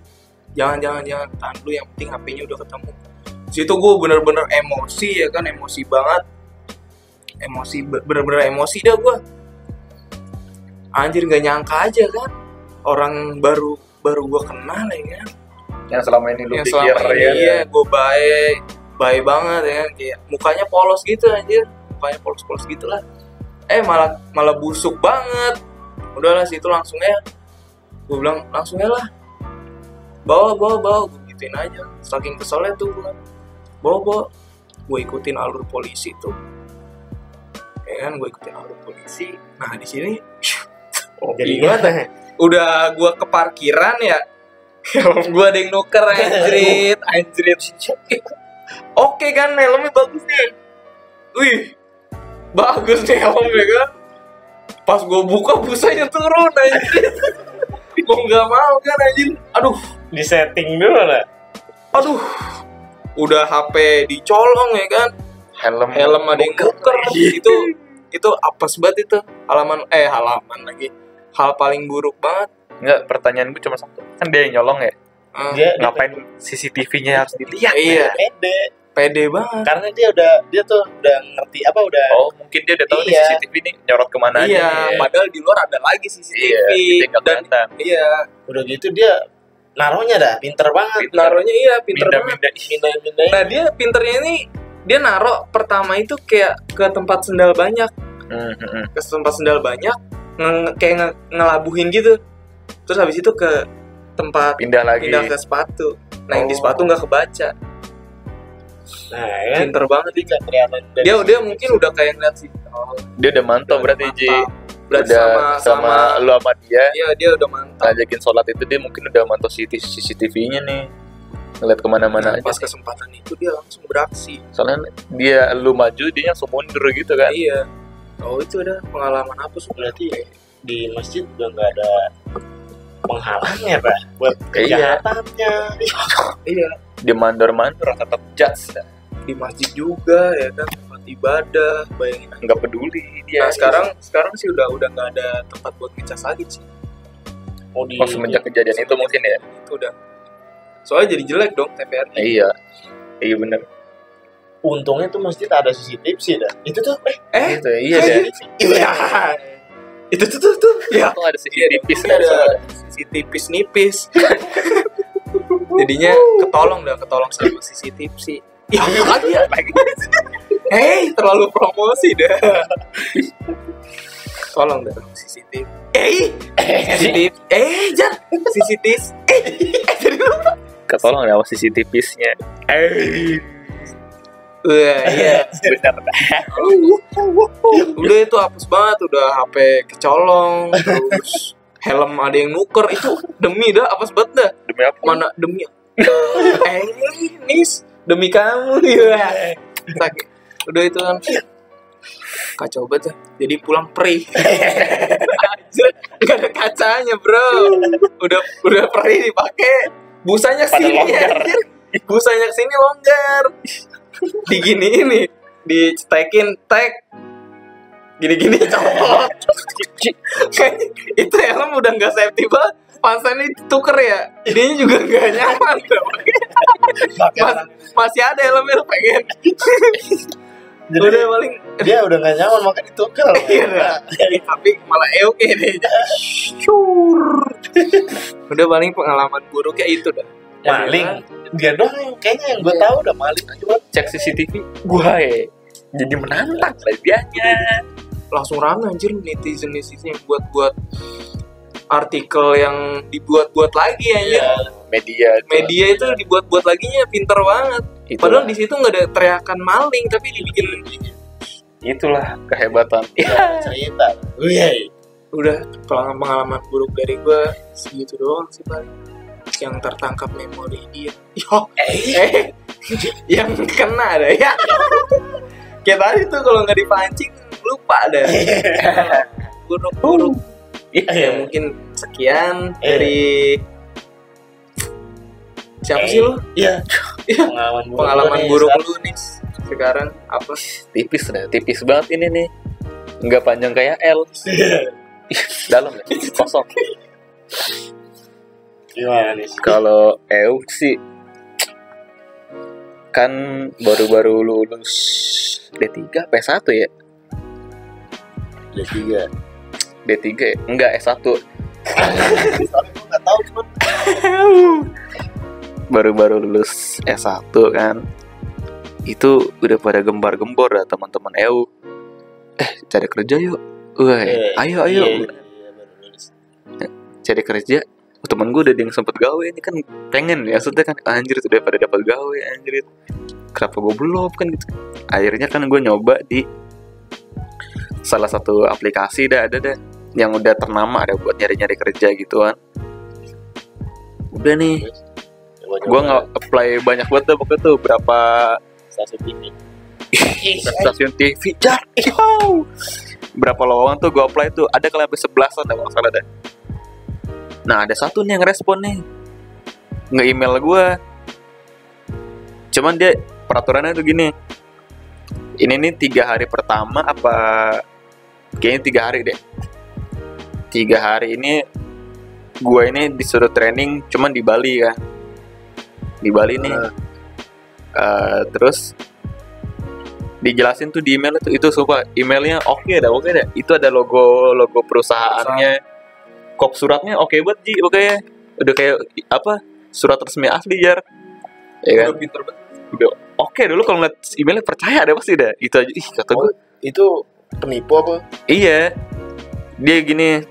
Jangan jangan jangan tahan dulu. Yang penting HP-nya udah ketemu. Situ gue bener-bener emosi ya kan? Emosi banget. Emosi bener-bener emosi dah gue anjir nggak nyangka aja kan? Orang baru baru gue kenal ya kan? Yang selama ini lu yang pikir selama ini ya iya gue baik baik banget ya kan? Kayak mukanya polos gitu anjir mukanya polos-polos gitu lah eh malah malah busuk banget. Udahlah situ langsung ya. Gue bilang langsung ya lah. Bawa bawa bawa. Gue gituin aja. Saking keselnya tuh gue bawa bawa. Gue ikutin alur polisi tuh. Ya kan gue ikutin alur polisi. Nah di sini oh, jadi ingat gimana udah gua ke parkiran ya. Gua ada yang nuker anjrit anjrit. Oke kan helmnya bagus nih. Wih bagus nih helmnya kan? Pas gua buka busanya turun anjrit gua nggak mau kan anjir aduh. Di setting dulu lah. Aduh. Udah HP dicolong ya kan? Helm helm ada yang nuker itu itu apes banget itu. Halaman eh halaman lagi. Hal paling buruk banget. Enggak, pertanyaan gue cuma satu. Kan dia yang nyolong ya. Eh, dia Ngapain CCTV-nya harus dilihat? Iya. dia pede banget karena dia udah dia tuh udah ngerti apa udah Oh, mungkin dia udah tahu nih Iya. CCTV ini nyorot ke mana aja. iya nih. padahal di luar ada lagi CCTV Iya, dan kelihatan. iya udah gitu dia naruhnya dah pinter banget Pinter. naruhnya iya pinter banget Minda-minda. pindahin pindahin nah dia pinternya ini dia naruh pertama itu kayak ke tempat sendal banyak Hmm, hmm, hmm. ke tempat sendal banyak nge- kayak nge- ngelabuhin gitu terus habis itu ke tempat pindah lagi pindah ke sepatu nah yang di Oh. sepatu nggak kebaca Nah, ya pinter banget. Kelihatan dari dia dia mungkin udah kayak ngeliat sih oh, dia udah mantau berarti Ji. mantap. berarti udah sama sama, sama lu sama dia. Iya dia udah mantap. Ngajakin sholat itu dia mungkin udah mantau CCTV-nya nih. Ngeliat ke mana-mana Nah, aja pas kesempatan itu dia langsung beraksi. Soalnya dia lu maju dia langsung mundur gitu kan. Iya. Oh itu udah pengalaman apa sih? Berarti di masjid udah nggak ada penghalangnya pak? Buat Iya. kejahatannya. Iya dia mandor-mandor tetap judge dah. di masjid juga ya kan tempat ibadah bayangin aja. nggak peduli dia nah sekarang sekarang sih udah udah nggak ada tempat buat ngecas lagi sih. Mau di oh semenjak kejadian itu mungkin ya? itu udah. Soalnya jadi jelek dong TPR nya iya. Iya bener. Untungnya tuh masjid ada CCTV sih dah itu tuh eh eh? Itu ya, iya kayak deh iya. Itu tuh tuh tuh ya itu ada CCTV ada CCTV nipis jadinya ketolong dah ketolong sama CCTV sih ya lagi ya Hei, terlalu promosi dah. Tolong dah CCTV. Eh, CCTV. Eh, jangan CCTV. Eh, eh, jadi lupa. ketolong ya sama CCTV-nya eh Wah, iya. Udah itu hapus banget, udah HP kecolong, terus helm ada yang nuker itu demi dah apes banget dah. demi apa Mana demi Eh, Nis, demi kamu ya. Sakit. Udah itu kan kacau banget dah. Jadi pulang pre. Anjir, nggak ada kacanya, Bro. Udah udah pre dipakai. Busanya sini anjir. Busanya sini longgar. Digini ini, dicetekin tag gini-gini copot itu helm udah nggak safety banget. Pansan ini tuker ya Ininya juga nggak nyaman. Mas, Masih ada helmnya lu pengen. Jadi Udah paling dia udah nggak nyaman makanya ditukar. Iya dah. Tapi malah euk ini Udah paling pengalaman buruknya itu dah. Maling. Dia doang yang kayaknya yang gue tahu udah maling aja. cek CCTV gua ya jadi menantang lebihannya Langsung rame anjir netizen-netizen yang buat-buat artikel yang dibuat-buat lagi anjir. Iya. media Media itu dibuat-buat laginya pinter banget. Itu Padahal di situ nggak ada teriakan maling tapi dibikin itulah kehebatan. Iya, cerita. Wih. udah pengalaman pengalaman buruk dari gua segitu doang sih paling yang tertangkap memori dia. Yo. Eh. Yang kena ada ya. Kayak tadi tuh kalau nggak dipancing lupa dah buruk buruk ya mungkin sekian dari siapa sih lu? Iya. Pengalaman buruk. pengalaman buruk sekarang. lu nih sekarang apa? Tipis deh tipis banget ini nih. Nggak panjang kayak L. Ih, dalam ya? Kosong. Gimana nih? kalau EU sih kan baru-baru lulus D3 P1 ya Ada tiga. D3 ya? enggak S1 Soalnya gue nggak tahu cuman baru-baru lulus S1 kan. Itu udah pada gembar-gembor dah teman-teman EU eh cari kerja yuk. Wah, Eh, ayo ayo. iya, iya, baru lulus. cari kerja. Oh, temen gue udah yang sempet gawe ini kan. Pengen ya maksudnya kan anjir udah pada dapat gawe anjir. Kenapa gue belum kan gitu. Akhirnya kan gue nyoba di salah satu aplikasi dah ada dah yang udah ternama ada buat nyari-nyari kerja gitu kan udah nih. Gue nggak apply banyak banget dah pokoknya tuh berapa stasiun TV. stasiun TV jar berapa lowongan tuh gue apply tuh? Ada kalau sampai sebelasan dah kalau salah dah nah ada satu nih yang respon nih. Nge email gue cuman dia peraturannya tuh gini ini nih tiga hari pertama apa kayaknya tiga hari deh. Tiga hari ini gue ini disuruh training cuman di Bali kan di Bali nih. Eh, terus dijelasin tuh di email itu itu sumpah emailnya oke dah oke dah. Itu ada logo logo perusahaannya. Kop suratnya oke banget ji oke. Ya udah kayak apa surat resmi asli jar. Ya kan? udah pinter banget. Udah oke dulu kalau ngeliat emailnya percaya deh pasti dah itu aja. Ih kata gue Itu penipu apa? iya. Dia gini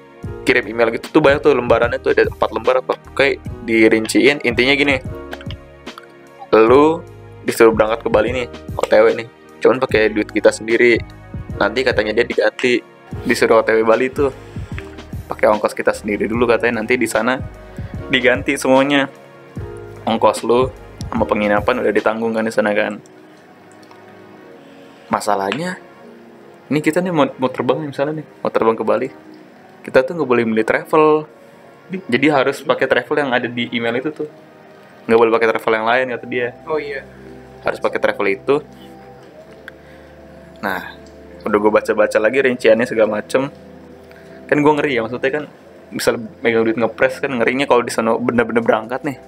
kirim email gitu. Tuh banyak tuh lembarannya tuh ada empat lembar apa. Kayak dirinciin intinya gini. Lu disuruh berangkat ke Bali nih OTW nih. Cuman pakai duit kita sendiri. Nanti katanya dia diganti. Disuruh OTW Bali tuh. Pakai ongkos kita sendiri dulu katanya. Nanti di sana diganti semuanya. Ongkos lu sama penginapan udah ditanggung kan di sana kan. Masalahnya ini kita nih mau, mau terbang nih misalnya nih mau terbang ke Bali. Kita tuh nggak boleh beli travel. Jadi harus pakai travel yang ada di email itu tuh. Nggak boleh pakai travel yang lain kata dia. Oh iya. harus pakai travel itu. Nah udah gue baca-baca lagi rinciannya segala macem. Kan gue ngeri ya maksudnya kan misal megang duit ngepres kan ngerinya kalau di sana bener-bener berangkat nih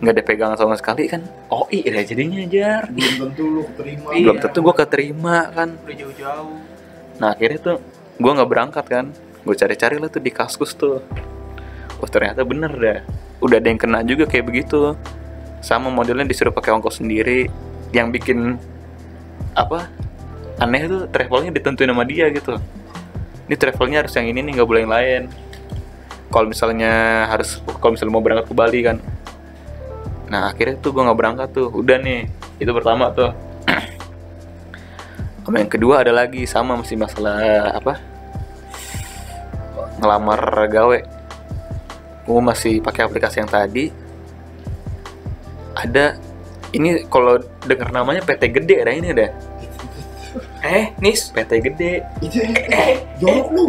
nggak ada pegangan sama sekali kan? Oh iya jadinya jar. Belum tentu lu keterima. Iya. belum tentu gue keterima kan? Udah jauh-jauh. nah akhirnya tuh gue nggak berangkat kan? Gue cari-cari lah tuh di kaskus tuh. Oh ternyata bener dah. Udah ada yang kena juga kayak begitu. Sama modelnya disuruh pakai ongkos sendiri. Yang bikin apa aneh tuh travelnya ditentuin sama dia gitu. Ini travelnya harus yang ini nih nggak boleh yang lain. Kalau misalnya harus kalau misalnya mau berangkat ke Bali kan nah akhirnya tuh gue nggak berangkat tuh. Udah nih itu pertama tuh. Sama yang kedua ada lagi sama masih masalah apa? Ngelamar gawe. Gue masih pakai aplikasi yang tadi. Ada ini kalau dengar namanya PT gede ada ini ada Eh, Nis. PT gede. Itu eh jorok lu.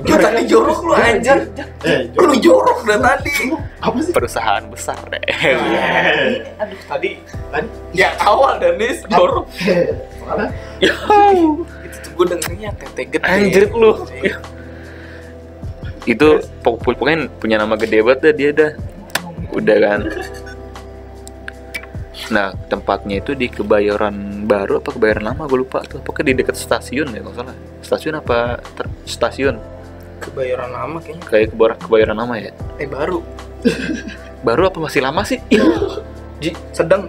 Lu tadi jorok. lu anjir. eh Lu jorok dari tadi. apa sih? Perusahaan besar deh. Aduh, tadi tadi. Ya awal dan Nis. Jorok. mana ya. Itu tuh gue dengernya tete gede. anjir lu. Itu pok- pokoknya punya nama gede banget dah dia dah. Udah kan nah tempatnya itu di Kebayoran Baru apa Kebayoran Lama? Gue lupa tuh. Pokoknya di dekat stasiun ya kalau salah. Stasiun apa ter- stasiun? Kebayoran lama kayaknya. kayak Kebayoran Kebayoran Lama ya? Eh baru. baru apa masih lama sih? Ji, sedang.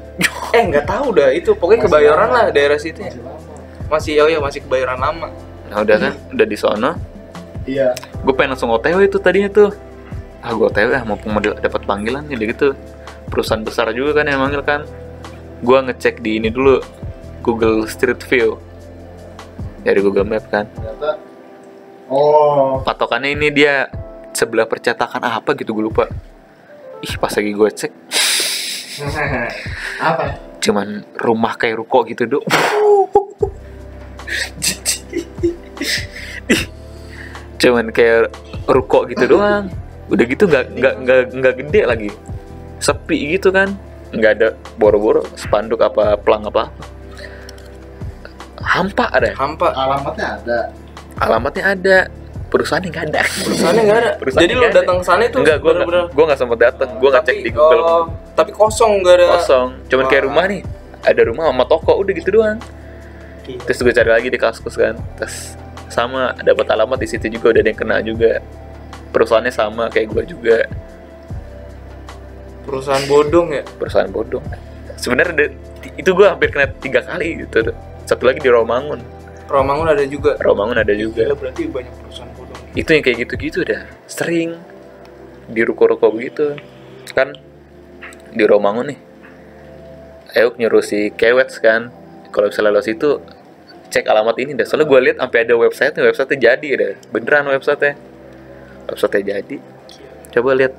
eh nggak tahu dah. Itu. Pokoknya Masih kebayoran lama. lah daerah situ ya. masih lama. Masih oh ya masih kebayoran lama. nah udah kan? Udah di sono. Iya. Gue pengen langsung OTW itu tadinya tuh. Ah gue OTW ah mumpung model dapat panggilan jadi gitu. Perusahaan besar juga kan yang manggil kan gue ngecek di ini dulu Google Street View. Dari Google Map kan. Ternyata oh. Patokannya ini dia sebelah percetakan apa gitu gue lupa. Ih pas lagi gue cek. Apa? Cuman rumah kayak ruko gitu dong cuman kayak ruko gitu doang. Udah gitu nggak nggak nggak nggak gede lagi. Sepi gitu kan nggak ada boro-boro spanduk apa pelang apa? Hampa ada. Hampa. alamatnya ada. Alamatnya ada. Perusahaannya nggak ada. Perusahaannya nggak ada. Perusahaannya Jadi lu ada. datang ke sana itu enggak gue bener-bener gue nggak sempet dateng gue nggak cek di Google. oh, tapi kosong nggak ada. kosong. Cuman kayak rumah nih. Ada rumah sama toko udah gitu doang. Gila. terus gue cari lagi di kaskus kan. Terus sama dapat alamat di situ juga udah ada yang kena juga. Perusahaannya sama kayak gue juga Perusahaan bodong ya. perusahaan bodong. Sebenarnya itu gue hampir kena tiga kali gitu satu lagi di Romangun. Romangun ada juga. Romangun ada Gila juga. berarti banyak perusahaan bodong. itu yang kayak gitu-gitu dah. Sering di ruko-ruko begitu kan di Romangun nih Euk nyuruh si Kewets kan kalau misalnya lo situ cek alamat ini dah. Soalnya gue lihat sampai ada website website jadi dah. Beneran website website jadi. Coba lihat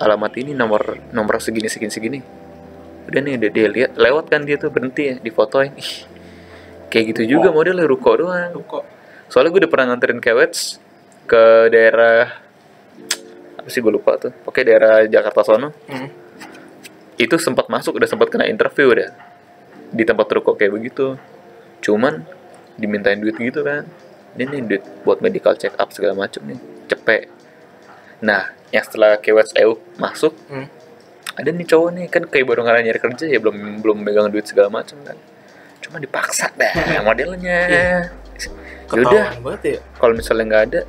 alamat ini nomor nomor segini segini segini. Udah nih udah dia lihat lewat kan dia tuh berhenti ya difotoin Ih, kayak gitu juga modelnya ruko doang. Ruko. soalnya gue udah pernah nganterin Kewets ke daerah apa sih gue lupa tuh oke daerah Jakarta sono. Hmm. itu sempat masuk udah sempat kena interview udah di tempat ruko kayak begitu. Cuman dimintain duit gitu kan. Ini nih duit buat medical check up segala macem nih cepet. Nah yang setelah Kewets EU masuk Hmm. ada nih cowok nih kan kayak baru ngarahin nyari kerja ya belum belum megang duit segala macem kan. Cuma dipaksa dah modelnya. Yaudah. Ketahuan banget ya. kalau misalnya nggak ada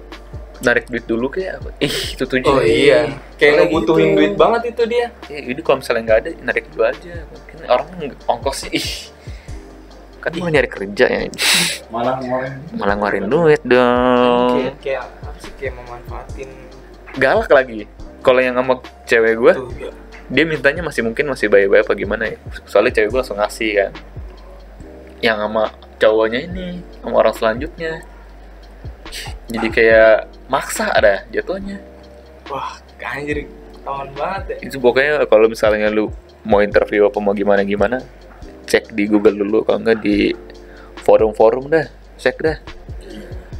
narik duit dulu kayak apa? Ih itu tujuh Oh iya. Kayak ngebutuhin duit banget itu dia. ya, jadi kalau misalnya nggak ada narik dulu aja. Mungkin orang ongkosnya ih. Kan mau nyari kerja ya. Malah ngomong malah ngeluarin duit dong. Kayak kayak apa sih kayak memanfaatin galak lagi. Kalau yang sama cewek gue dia mintanya masih mungkin masih bayi-bayi apa gimana ya? Soalnya cewek gue langsung ngasih kan. Yang sama cowoknya ini sama orang selanjutnya. Jadi kayak maksa ada jatuhnya. Wah anjir ketahuan banget ya. Itu pokoknya kalau misalnya lu mau interview apa mau gimana gimana cek di Google dulu. Kalau enggak di forum-forum dah cek dah.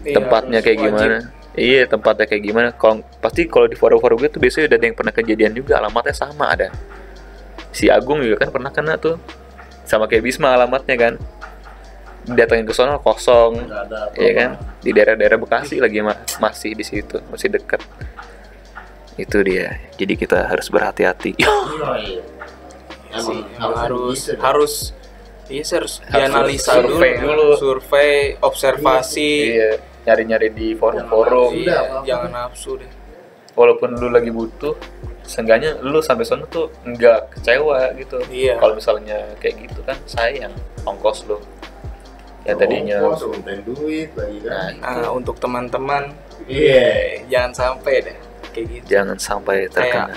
Iya, tempatnya kayak gimana iya tempatnya kayak gimana? Kalau pasti kalau di forum-forum gitu biasanya udah ada yang pernah kejadian juga alamatnya sama ada. Si Agung juga kan pernah kena tuh. Sama kayak Bisma alamatnya kan. Datangin ke sono kosong. Ya kan? Di daerah-daerah Bekasi lagi ma- masih di situ masih dekat itu dia. Jadi kita harus berhati-hati. Iya, sih, emang harus gitu harus iya harus Harus dianalisa survei dulu, dulu. survei observasi. Iya nyari-nyari di forum-forum. Iya, apa-apa. jangan nafsu deh. Walaupun lu lagi butuh seenggaknya lu sampai sana tuh nggak kecewa gitu. Iya. kalau misalnya kayak gitu kan sayang ongkos lu. Ya tadinya. Oh, bos, mintain duit lagi nah, kan Nah, untuk teman-teman iya. jangan sampai deh kayak gitu. Jangan sampai terkena.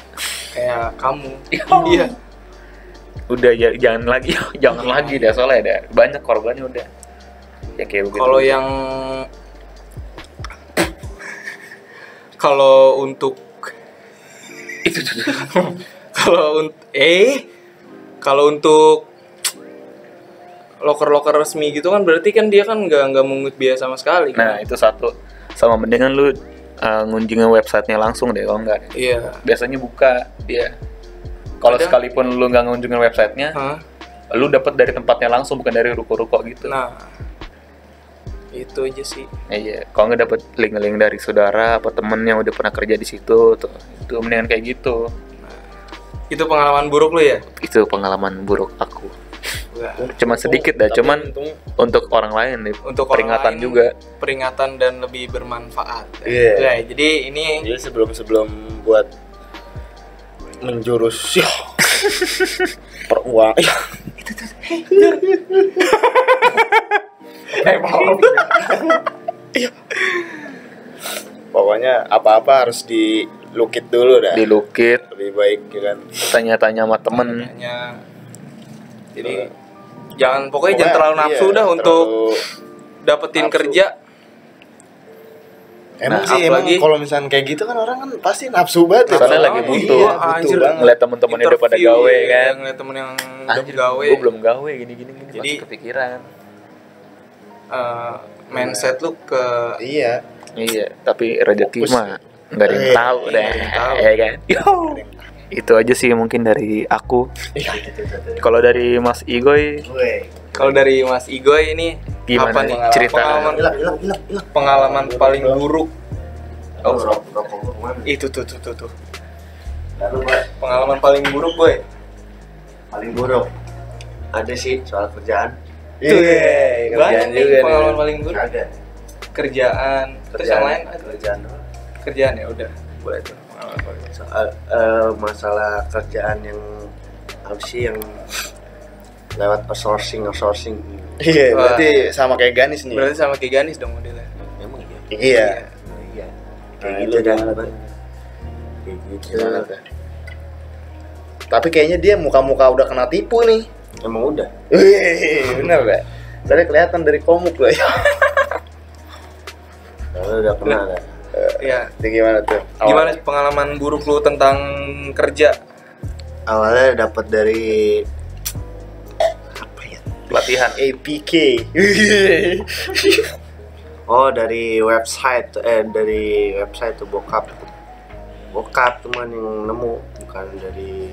kayak kamu. Iya. iya. Udah ya jangan lagi jangan lagi deh soalnya ada banyak korbannya udah. Ya kayak begitu. Kalau yang kalau untuk itu kalau untuk eh? Kalau untuk loker-loker resmi gitu kan berarti kan dia kan nggak nggak mungut biaya sama sekali. Nah kan? itu satu. Sama mendingan lu uh, ngunjungin websitenya langsung deh kalau enggak iya. Biasanya buka dia. Kalau sekalipun lu nggak ngunjungin websitenya Hah? lu dapat dari tempatnya langsung bukan dari ruko-ruko gitu. Nah itu aja sih. Iya kalau nggak dapat link-link dari saudara apa temen yang udah pernah kerja di situ tuh itu mendingan kayak gitu. Itu pengalaman buruk lu ya? Itu pengalaman buruk aku. Wah, cuman sedikit dah cuman untung untuk orang lain nih untuk orang peringatan lain, juga. peringatan dan lebih bermanfaat. Iya. Ya, jadi ini Jadi sebelum sebelum buat menjurus ya. Peruang ya pokoknya apa-apa harus dilukit dulu dah. Dilukit. Lebih baik ya kan? Tanya-tanya sama temen. Hanya jadi jangan pokoknya, jangan Pokoknya, terlalu nafsu iya, dah untuk terlalu- dapetin nafsu. kerja. Emang Nah, sih emang apalagi- kalau misalnya kayak gitu kan orang kan pasti nafsu banget ya. Soalnya lagi iya, butuh. butuh Anjir. banget. ngeliat temen-temennya udah pada gawe kan? ngeliat temen yang udah Anjir, gawe. gue belum gawe gini gini gini Jadi- masih kepikiran eh, mindset lu ke iya. Iya tapi rezeki mah nggak ada yang Eh, tahu iya, deh. ada yang tahu. ya kan? Itu aja sih mungkin dari aku. Iya. kalau dari Mas Igoy Weh. kalau dari Mas Igoy ini Gimana apa nih cerita? pengalaman hilang hilang hilang hilang pengalaman paling buruk. Oh itu tuh tuh tuh tuh. Pengalaman paling buruk boy. Paling buruk. Ada sih soal kerjaan Iya, banyak kerjaan nih juga nih. pengalaman paling buruk. Ada. Kerjaan terus yang lain? ada kerjaan kerjaan ya udah. Boleh tuh. Soal eh, masalah kerjaan yang apa sih yang lewat outsourcing outsourcing. Iya, Wah. berarti sama kayak Ganis nih. berarti sama kayak Ganis dong modelnya? Emang iya? Iya. iya. Nah, kayak lu gitu dan kayak gitu. Tuh? Tapi kayaknya dia muka-muka udah kena tipu nih. Emang udah Wih, bener gak? Tadi kelihatan dari komuk loh ya. Udah pernah kan ya Jadi gimana tuh? gimana pengalaman buruk lu tentang kerja awalnya dapat dari apa ya pelatihan APK. oh dari website eh dari website tuh bokap bokap cuman yang nemu bukan dari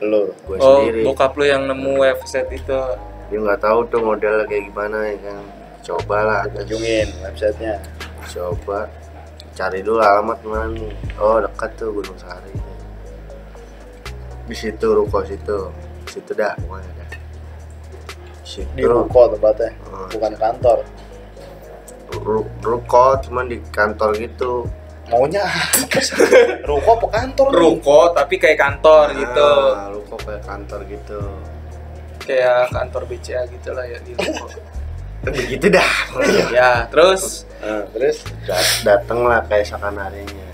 Lo. gue oh sendiri. bokap lu yang nemu website itu. Dia nggak tahu tuh model kayak gimana ya kan? Coba lah Kunjungin websitenya. coba. Cari dulu alamat mana nih oh dekat tuh Gunung Sari di situ ruko situ. Situ dah pokoknya dah. Situ. Di ruko tempatnya, Hmm. bukan kantor. Ru- ruko cuman di kantor gitu Maunya sih? ruko apa kantor nih? ruko tapi kayak kantor gitu. Ah, ruko kayak kantor gitu. Kayak kantor BCA gitu lah ya di ruko. begitu dah. Ya terus? Nah, terus Dat- dateng lah keesokan harinya.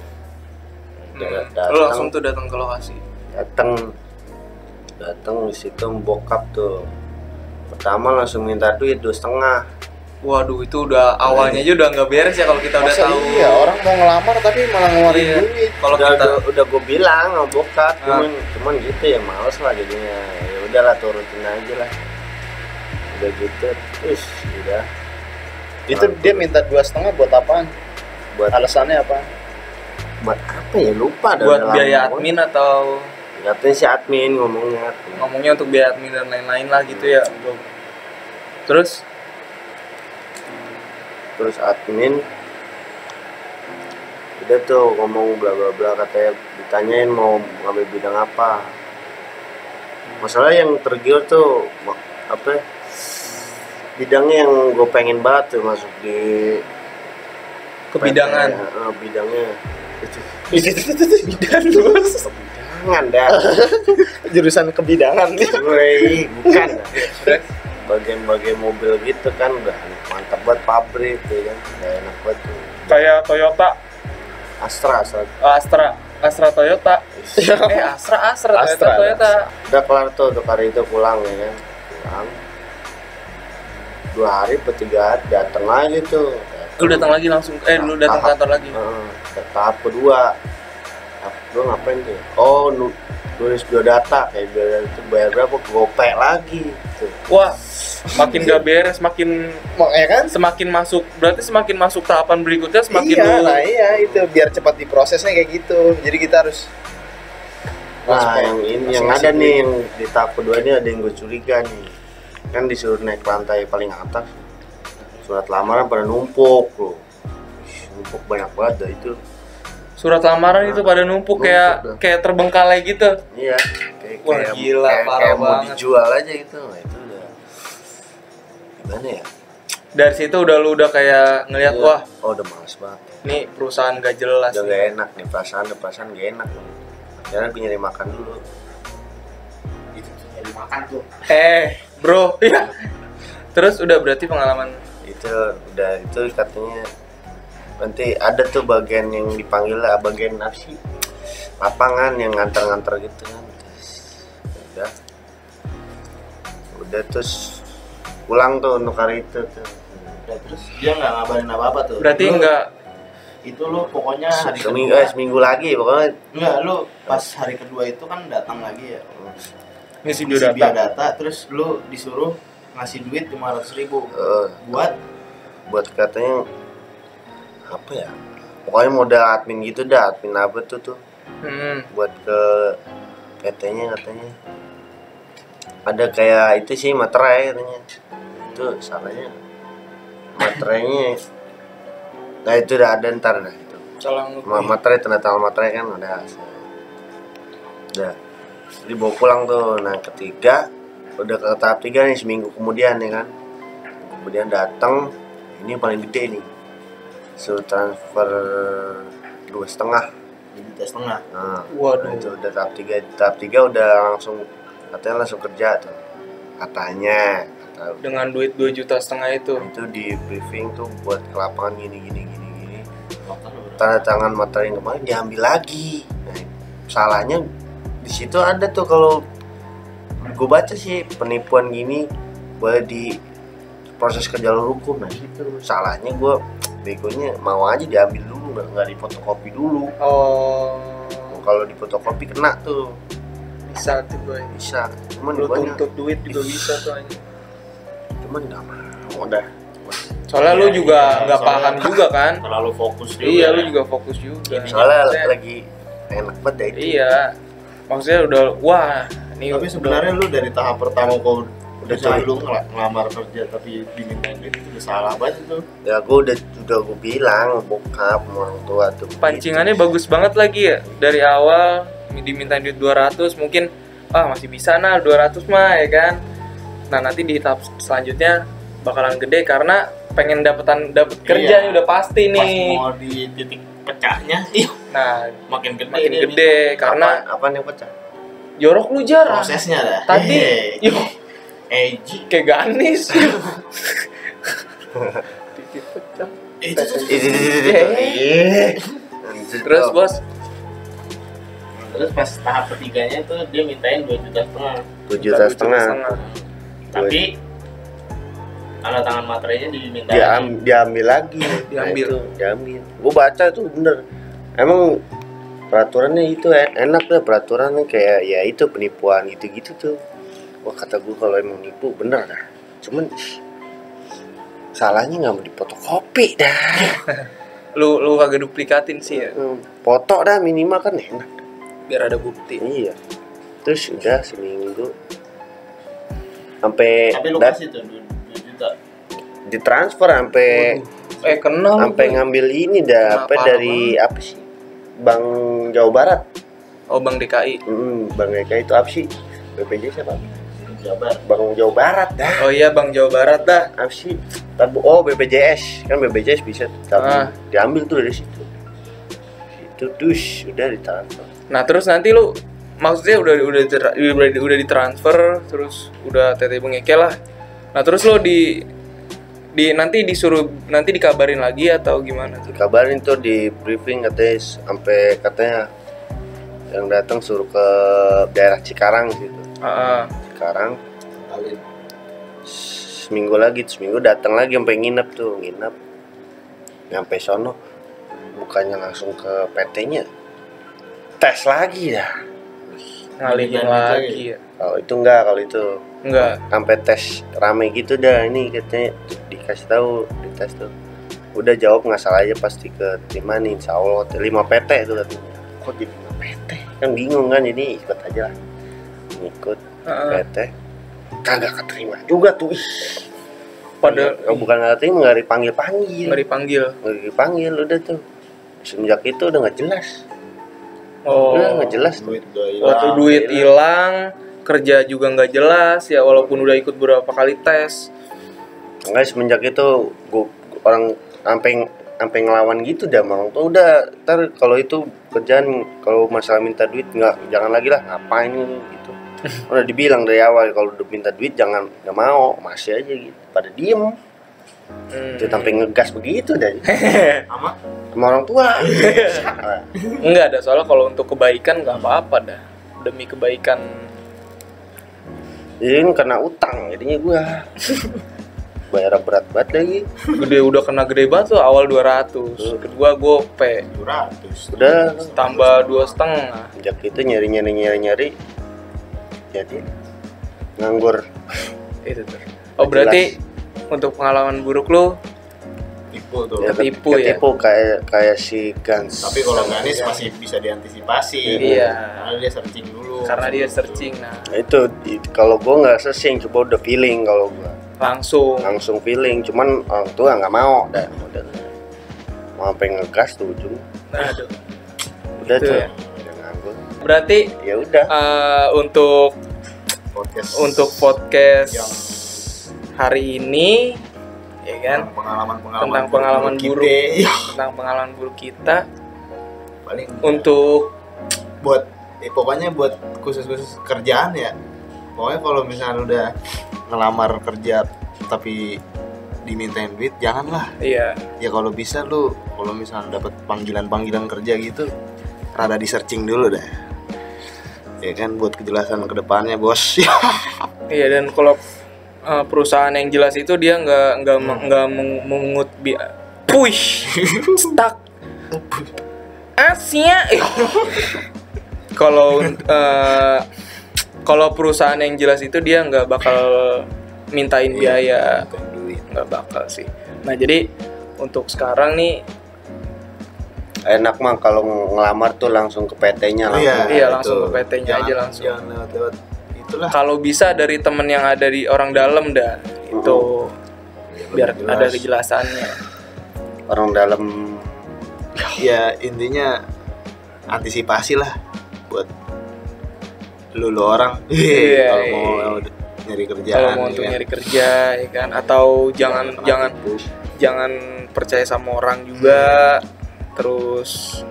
Da- hmm, lu langsung tuh datang ke lokasi? Datang datang di situ bokap tuh. Pertama langsung minta duit dua setengah waduh itu udah awalnya aja udah nggak beres ya kalau kita udah masa tahu. iya orang mau ngelamar tapi malah ngeluarin Iya. duit. Kalau udah, kita udah, udah gue bilang sama bokap Ah. cuman cuman gitu ya males lah jadinya. Ya udahlah turutin aja lah. Udah gitu terus udah. Itu dia minta dua setengah buat apaan? Buat alasannya apa? Buat apa ya? Lupa dah, buat udah lama biaya banget. admin atau katanya si admin ngomongnya. Ngomongnya untuk biaya admin dan lain-lain lah gitu ya bro. terus terus admin udah tuh ngomong bla bla bla katanya ditanyain mau ngambil bidang apa. Masalah yang tergiur tuh apa ya, bidangnya yang gue pengen banget tuh masuk di kebidangan? PT, eh, bidangnya. Bidan bos. Jangan dah. Jurusan kebidangan. Bukan. Bagian-bagian mobil gitu kan udah mantap buat pabrik tuh kan? Udah enak tuh. Kayak Toyota. Astra Astra. Astra. Astra Toyota. Eh Astra Astra, Toyota Astra. Toyota. Udah kelar tuh untuk hari itu pulang ya kan? Pulang. Dua hari atau tiga hari datang lagi tuh. Lu datang lagi langsung eh lu datang kantor lagi. Heeh, tahap kedua. Tahap kedua ngapain tuh? Oh nulis biodata kayak biodata itu bayar berapa gope lagi tuh wah makin gak beres makin mau ya kan? semakin masuk berarti semakin masuk tahapan berikutnya semakin iya lu nah iya itu biar cepat diprosesnya kayak gitu. Jadi kita harus nah Langsung- yang ini yang ada nih yang di tahap kedua ini ada yang gue curiga nih. Kan disuruh naik lantai paling atas. Surat lamaran pada numpuk loh. Numpuk banyak banget dah itu surat lamaran itu pada numpuk kayak kayak terbengkalai gitu Iya, kayak, Wah, kayak, gila, kayak, parah kayak mau banget. dijual aja gitu. Nah, itu udah gimana ya? dari situ udah lu udah kayak ngeliat Iya. wah oh udah males banget. ini perusahaan gak jelas Udah nih. gak enak nih perasaan, udah perasaan gak enak. nih. Gue nyari makan dulu. itu nyari makan tuh eh bro ya terus udah berarti pengalaman Itu udah itu katanya nanti ada tuh bagian yang dipanggil lah bagian apa sih? lapangan yang nganter-nganter gitu. Kan udah. Udah terus pulang tuh untuk hari itu tuh. Ya, terus dia nggak ngabarin apa apa tuh? Berarti Lu- enggak itu lu pokoknya hari seminggu kedua. eh, seminggu lagi pokoknya. Enggak lu pas hari kedua itu kan datang lagi ya. Ngisi ngisi biodata biodata terus lu disuruh ngasih duit lima ratus ribu. Eh, buat? Buat katanya apa ya pokoknya modal admin gitu dah admin apa tuh tuh. Hmm. buat ke PT-nya katanya. Ada kayak itu sih materai katanya. Itu salahnya. Materainya. Nah itu udah ada ntar dah itu. Ma- materai tanda tangan materai kan udah udah. Jadi bawa pulang tuh. Nah ketiga udah ke tahap tiga nih seminggu kemudian ya kan. Kemudian datang ini paling gede nih suruh transfer dua setengah. Jadi tes setengah? Nah waduh. itu udah tahap tiga. Tahap tiga udah langsung katanya langsung kerja tuh. Katanya kata dengan duit 2 juta setengah itu? Itu di briefing tuh buat ke lapangan gini gini gini gini. Tanda tangan materi kemarin diambil lagi. Nah, salahnya di situ ada tuh kalau gue baca sih penipuan gini boleh di proses ke jalur hukum nah gitu. Salahnya gue begonya mau aja diambil dulu nggak nggak difotokopi dulu. Oh. Kalau difotokopi kena tuh. Bisa tuh boy. Bisa. Cuman lu tuntut duit juga bisa tuh anjing. cuman nggak mau dah. Soalnya lu Iya, juga iya, nggak soalnya- paham juga kan? terlalu fokus juga iya lu juga fokus juga. Soalnya Maksudnya- lagi enak banget dah itu. Iya. Maksudnya udah wah ini tapi udah- sebenarnya lu dari tahap pertama kau udah Betul. coba lu ngel- ngelamar kerja tapi dimintain duit itu udah salah banget itu. Ya gue udah udah gue bilang bokap orang tua tuh pancingannya bagus banget lagi ya dari awal diminta duit 200 mungkin ah masih bisa nah 200 mah ya kan? Nah nanti di tahap selanjutnya bakalan gede karena pengen dapetan dapet kerja Iya. nih udah pasti pas nih. mau di titik pecahnya iya. Nah makin gede makin dia gede karena apa, apa yang pecah? jorok lu jar. Prosesnya dah. Tadi Hehe. Eji. kayak ganis. Titik pecah. terus bos? Terus pas tahap ketiganya tuh dia mintain 2 juta setengah. tujuh juta setengah. Tapi tanda tangan materainya diminta dia am- diambil lagi. Diambil. Nah, itu, diambil. Gua baca tuh bener. Emang peraturannya itu en- enak deh peraturannya kayak ya itu penipuan gitu gitu tuh wah kata gua kalau emang nipu bener dah. Cuman ih, salahnya nggak mau dipotokopi dah. Lu lu kagak duplikatin sih ya? Hmm, foto dah minimal kan enak. Biar ada bukti. Iya. Terus udah seminggu. Sampai Tapi lu dat- kasih tuh 2 juta. ditransfer sampai eh kenal sampai ngambil ini dah apa dari apa sih? Bank Jawa Barat. Oh bang DKI hmm, Bank DKI itu apa sih? BPJS apa Jabar. Bank Jawa Barat dah. Oh iya bang Jawa Barat dah. Apa sih? Oh BPJS kan BPJS bisa tapi Ah. diambil tuh dari situ. Itu dus udah ditransfer. Nah terus nanti lu maksudnya udah udah udah, udah ditransfer terus udah tete bengeke lah. Nah terus lo di di nanti disuruh nanti dikabarin lagi atau gimana tuh? Dikabarin tuh di briefing katanya sampai katanya yang datang suruh ke daerah Cikarang gitu. Ah, Cikarang seminggu lagi seminggu datang lagi sampai nginep tuh nginep. Nyampe sono bukannya langsung ke PT-nya tes lagi dah. Ngalihin lagi ya? kalau itu enggak kalau itu enggak. sampai tes rame gitu dah ini katanya dikasih tahu dites tuh. Udah jawab nggak salah aja pasti ke terima nih insya Allah lima PT itu katanya. Kok jadi lima PT kan bingung kan jadi ikut aja lah. Ikut Ah. PT kagak keterima juga tuh ih. Pada Oh, bukan nggak terima nggak dipanggil panggil nggak dipanggil. Nggak dipanggil udah tuh. Semenjak itu udah nggak jelas. Oh. Udah nggak jelas tuh. Duit hilang waktu duit hilang kerja juga nggak jelas ya walaupun udah ikut beberapa kali tes. Enggak semenjak itu gua orang sampai sampai ngelawan gitu dah mau tuh udah ntar kalau itu kerjaan kalau masalah minta duit nggak jangan lagi lah ngapain? ini gitu udah dibilang dari awal kalau udah minta duit jangan nggak mau masih aja gitu. Pada diem. Hmm. itu sampai ngegas begitu dah. Sama? Sama orang tua. Enggak ada soalnya kalau untuk kebaikan nggak apa-apa dah. Demi kebaikan. Jadi ini kena utang jadinya gua. Bayar berat banget lagi. Gede udah kena gede banget tuh awal 200 kedua gope 700. udah. Tambah dua setengah. Sejak itu nyari nyari nyari nyari jadi nganggur. Itu tuh. Oh berarti untuk pengalaman buruk lu Tipu tuh. ya, Ketipu ya? ketipu kayak kayak si Gans. Tapi kalau Ganis masih bisa diantisipasi. Iya. Karena dia searching dulu. karena dia searching nah. Nah, itu kalau gua nggak sesing coba udah feeling kalau gua. Langsung. Langsung feeling cuman orang tua nggak mau. Dan udah mau sampai ngegas tuh ujung. Aduh. Udah Gitu tuh ya. udah nganggur. Berarti ya udah. eh, untuk podcast untuk podcast yang hari ini ya kan? Pengalaman-pengalaman tentang pengalaman buruk kita. Iya. tentang pengalaman buruk kita. Paling untuk buat eh, pokoknya buat khusus-khusus kerjaan ya. Pokoknya kalau misalnya udah ngelamar kerja tapi dimintain duit janganlah. Iya. Ya kalau bisa lu kalau misalnya dapat panggilan-panggilan kerja gitu rada di searching dulu dah ya kan buat kejelasan ke depannya bos. Iya dan kalau eh, perusahaan yang jelas itu dia nggak nggak Hmm. nggak meng- mengut bi push stuck. Asia kalau eh, kalau perusahaan yang jelas itu dia nggak bakal mintain biaya. Mintain duit. Nggak bakal sih. Nah jadi untuk sekarang nih enak mah kalau ngelamar tuh langsung ke PT-nya langsung. Iya, itu. langsung ke PT-nya aja langsung. jangan lewat-lewat. Itulah. Kalau bisa dari temen yang ada di orang dalam dah itu biar Jelas. ada kejelasannya. Orang dalam. Ya intinya antisipasi lah buat lu lu orang. Iya, kalau iya. mau nyari kerjaan kalau mau ya untuk kan. nyari kerja ya kan? Atau jangan jangan jangan percaya sama orang juga terus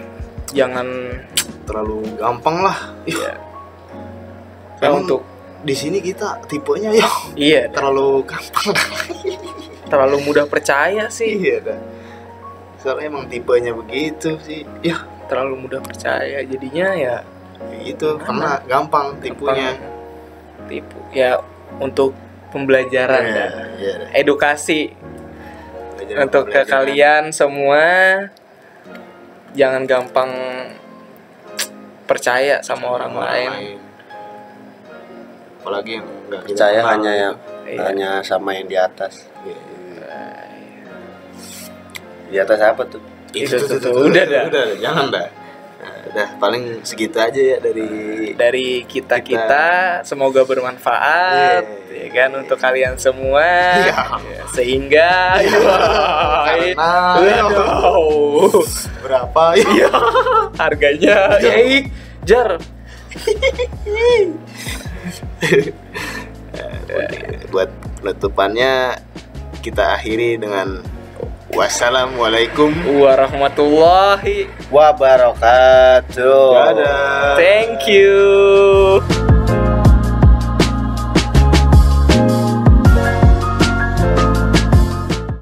jangan terlalu gampang lah. Ya Nah, Emang- untuk di sini kita tipenya ya? Iya. Terlalu gampang. Terlalu mudah percaya sih. Iya dah. Soalnya emang tipenya begitu sih. Ya. Terlalu mudah percaya. Jadinya ya itu karena gampang tipunya. Gampang tipu. Ya untuk pembelajaran Iya, iya dah. edukasi Pelajaran- untuk ke kalian semua jangan gampang percaya sama orang lain apalagi yang nggak Percaya kenal hanya yang Iya. hanya sama yang di atas. Iya, iya. Di atas apa tuh? Itu tuh, tuh. Udah dah. udah dah, jangan dah udah paling segitu aja ya dari dari kita kita. semoga bermanfaat Iya. ya kan untuk kalian semua. Iya. Ya, sehingga karena Waduh. berapa? Ya harganya ya jar buat penutupannya kita akhiri dengan wassalamualaikum warahmatullahi Wabarakatuh. dadah thank you